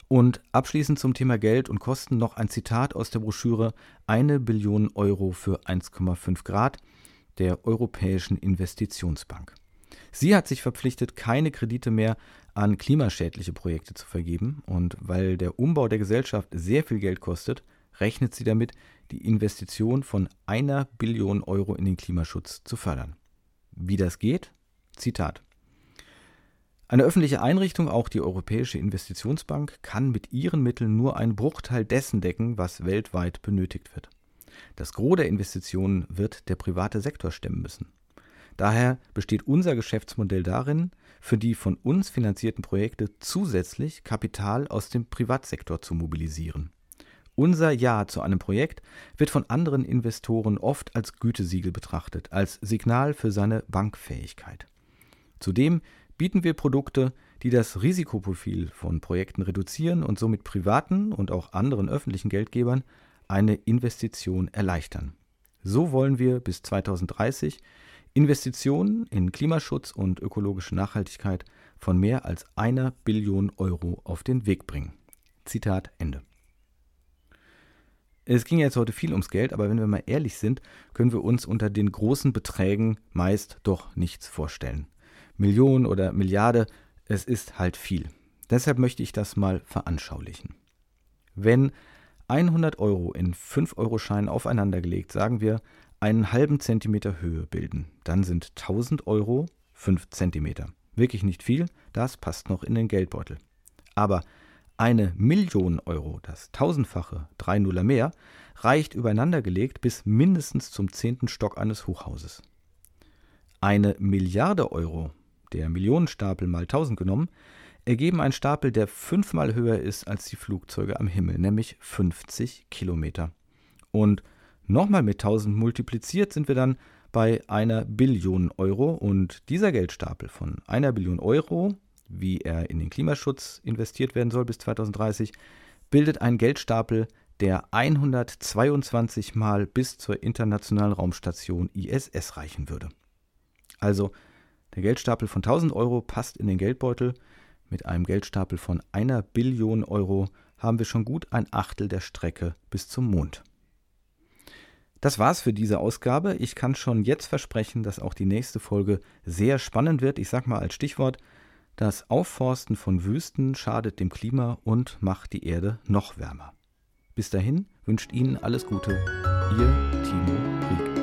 Und abschließend zum Thema Geld und Kosten noch ein Zitat aus der Broschüre Eine Billion Euro für 1,5 Grad der Europäischen Investitionsbank. Sie hat sich verpflichtet, keine Kredite mehr an klimaschädliche Projekte zu vergeben. Und weil der Umbau der Gesellschaft sehr viel Geld kostet, rechnet sie damit, die Investition von einer Billion Euro in den Klimaschutz zu fördern. Wie das geht? Zitat. Eine öffentliche Einrichtung, auch die Europäische Investitionsbank, kann mit ihren Mitteln nur einen Bruchteil dessen decken, was weltweit benötigt wird. Das Gros der Investitionen wird der private Sektor stemmen müssen. Daher besteht unser Geschäftsmodell darin, für die von uns finanzierten Projekte zusätzlich Kapital aus dem Privatsektor zu mobilisieren. Unser Ja zu einem Projekt wird von anderen Investoren oft als Gütesiegel betrachtet, als Signal für seine Bankfähigkeit. Zudem bieten wir Produkte, die das Risikoprofil von Projekten reduzieren und somit privaten und auch anderen öffentlichen Geldgebern eine Investition erleichtern. So wollen wir bis 2030 Investitionen in Klimaschutz und ökologische Nachhaltigkeit von mehr als einer Billion Euro auf den Weg bringen. Zitat Ende. Es ging jetzt heute viel ums Geld, aber wenn wir mal ehrlich sind, können wir uns unter den großen Beträgen meist doch nichts vorstellen. Millionen oder Milliarde, es ist halt viel. Deshalb möchte ich das mal veranschaulichen. Wenn 100 Euro in 5-Euro-Scheinen aufeinandergelegt, sagen wir, einen halben Zentimeter Höhe bilden, dann sind 1000 Euro 5 Zentimeter. Wirklich nicht viel, das passt noch in den Geldbeutel. Aber eine Million Euro, das tausendfache, drei Nuller mehr, reicht übereinandergelegt bis mindestens zum zehnten Stock eines Hochhauses. Eine Milliarde Euro, der Millionenstapel mal tausend genommen, ergeben einen Stapel, der fünfmal höher ist als die Flugzeuge am Himmel, nämlich 50 Kilometer. Und nochmal mit 1000 multipliziert sind wir dann bei einer Billion Euro und dieser Geldstapel von einer Billion Euro wie er in den Klimaschutz investiert werden soll bis 2030, bildet einen Geldstapel, der 122 Mal bis zur internationalen Raumstation ISS reichen würde. Also der Geldstapel von 1000 Euro passt in den Geldbeutel. Mit einem Geldstapel von einer Billion Euro haben wir schon gut ein Achtel der Strecke bis zum Mond. Das war's für diese Ausgabe. Ich kann schon jetzt versprechen, dass auch die nächste Folge sehr spannend wird. Ich sag mal als Stichwort das Aufforsten von Wüsten schadet dem Klima und macht die Erde noch wärmer. Bis dahin wünscht Ihnen alles Gute, Ihr Timo Rieck.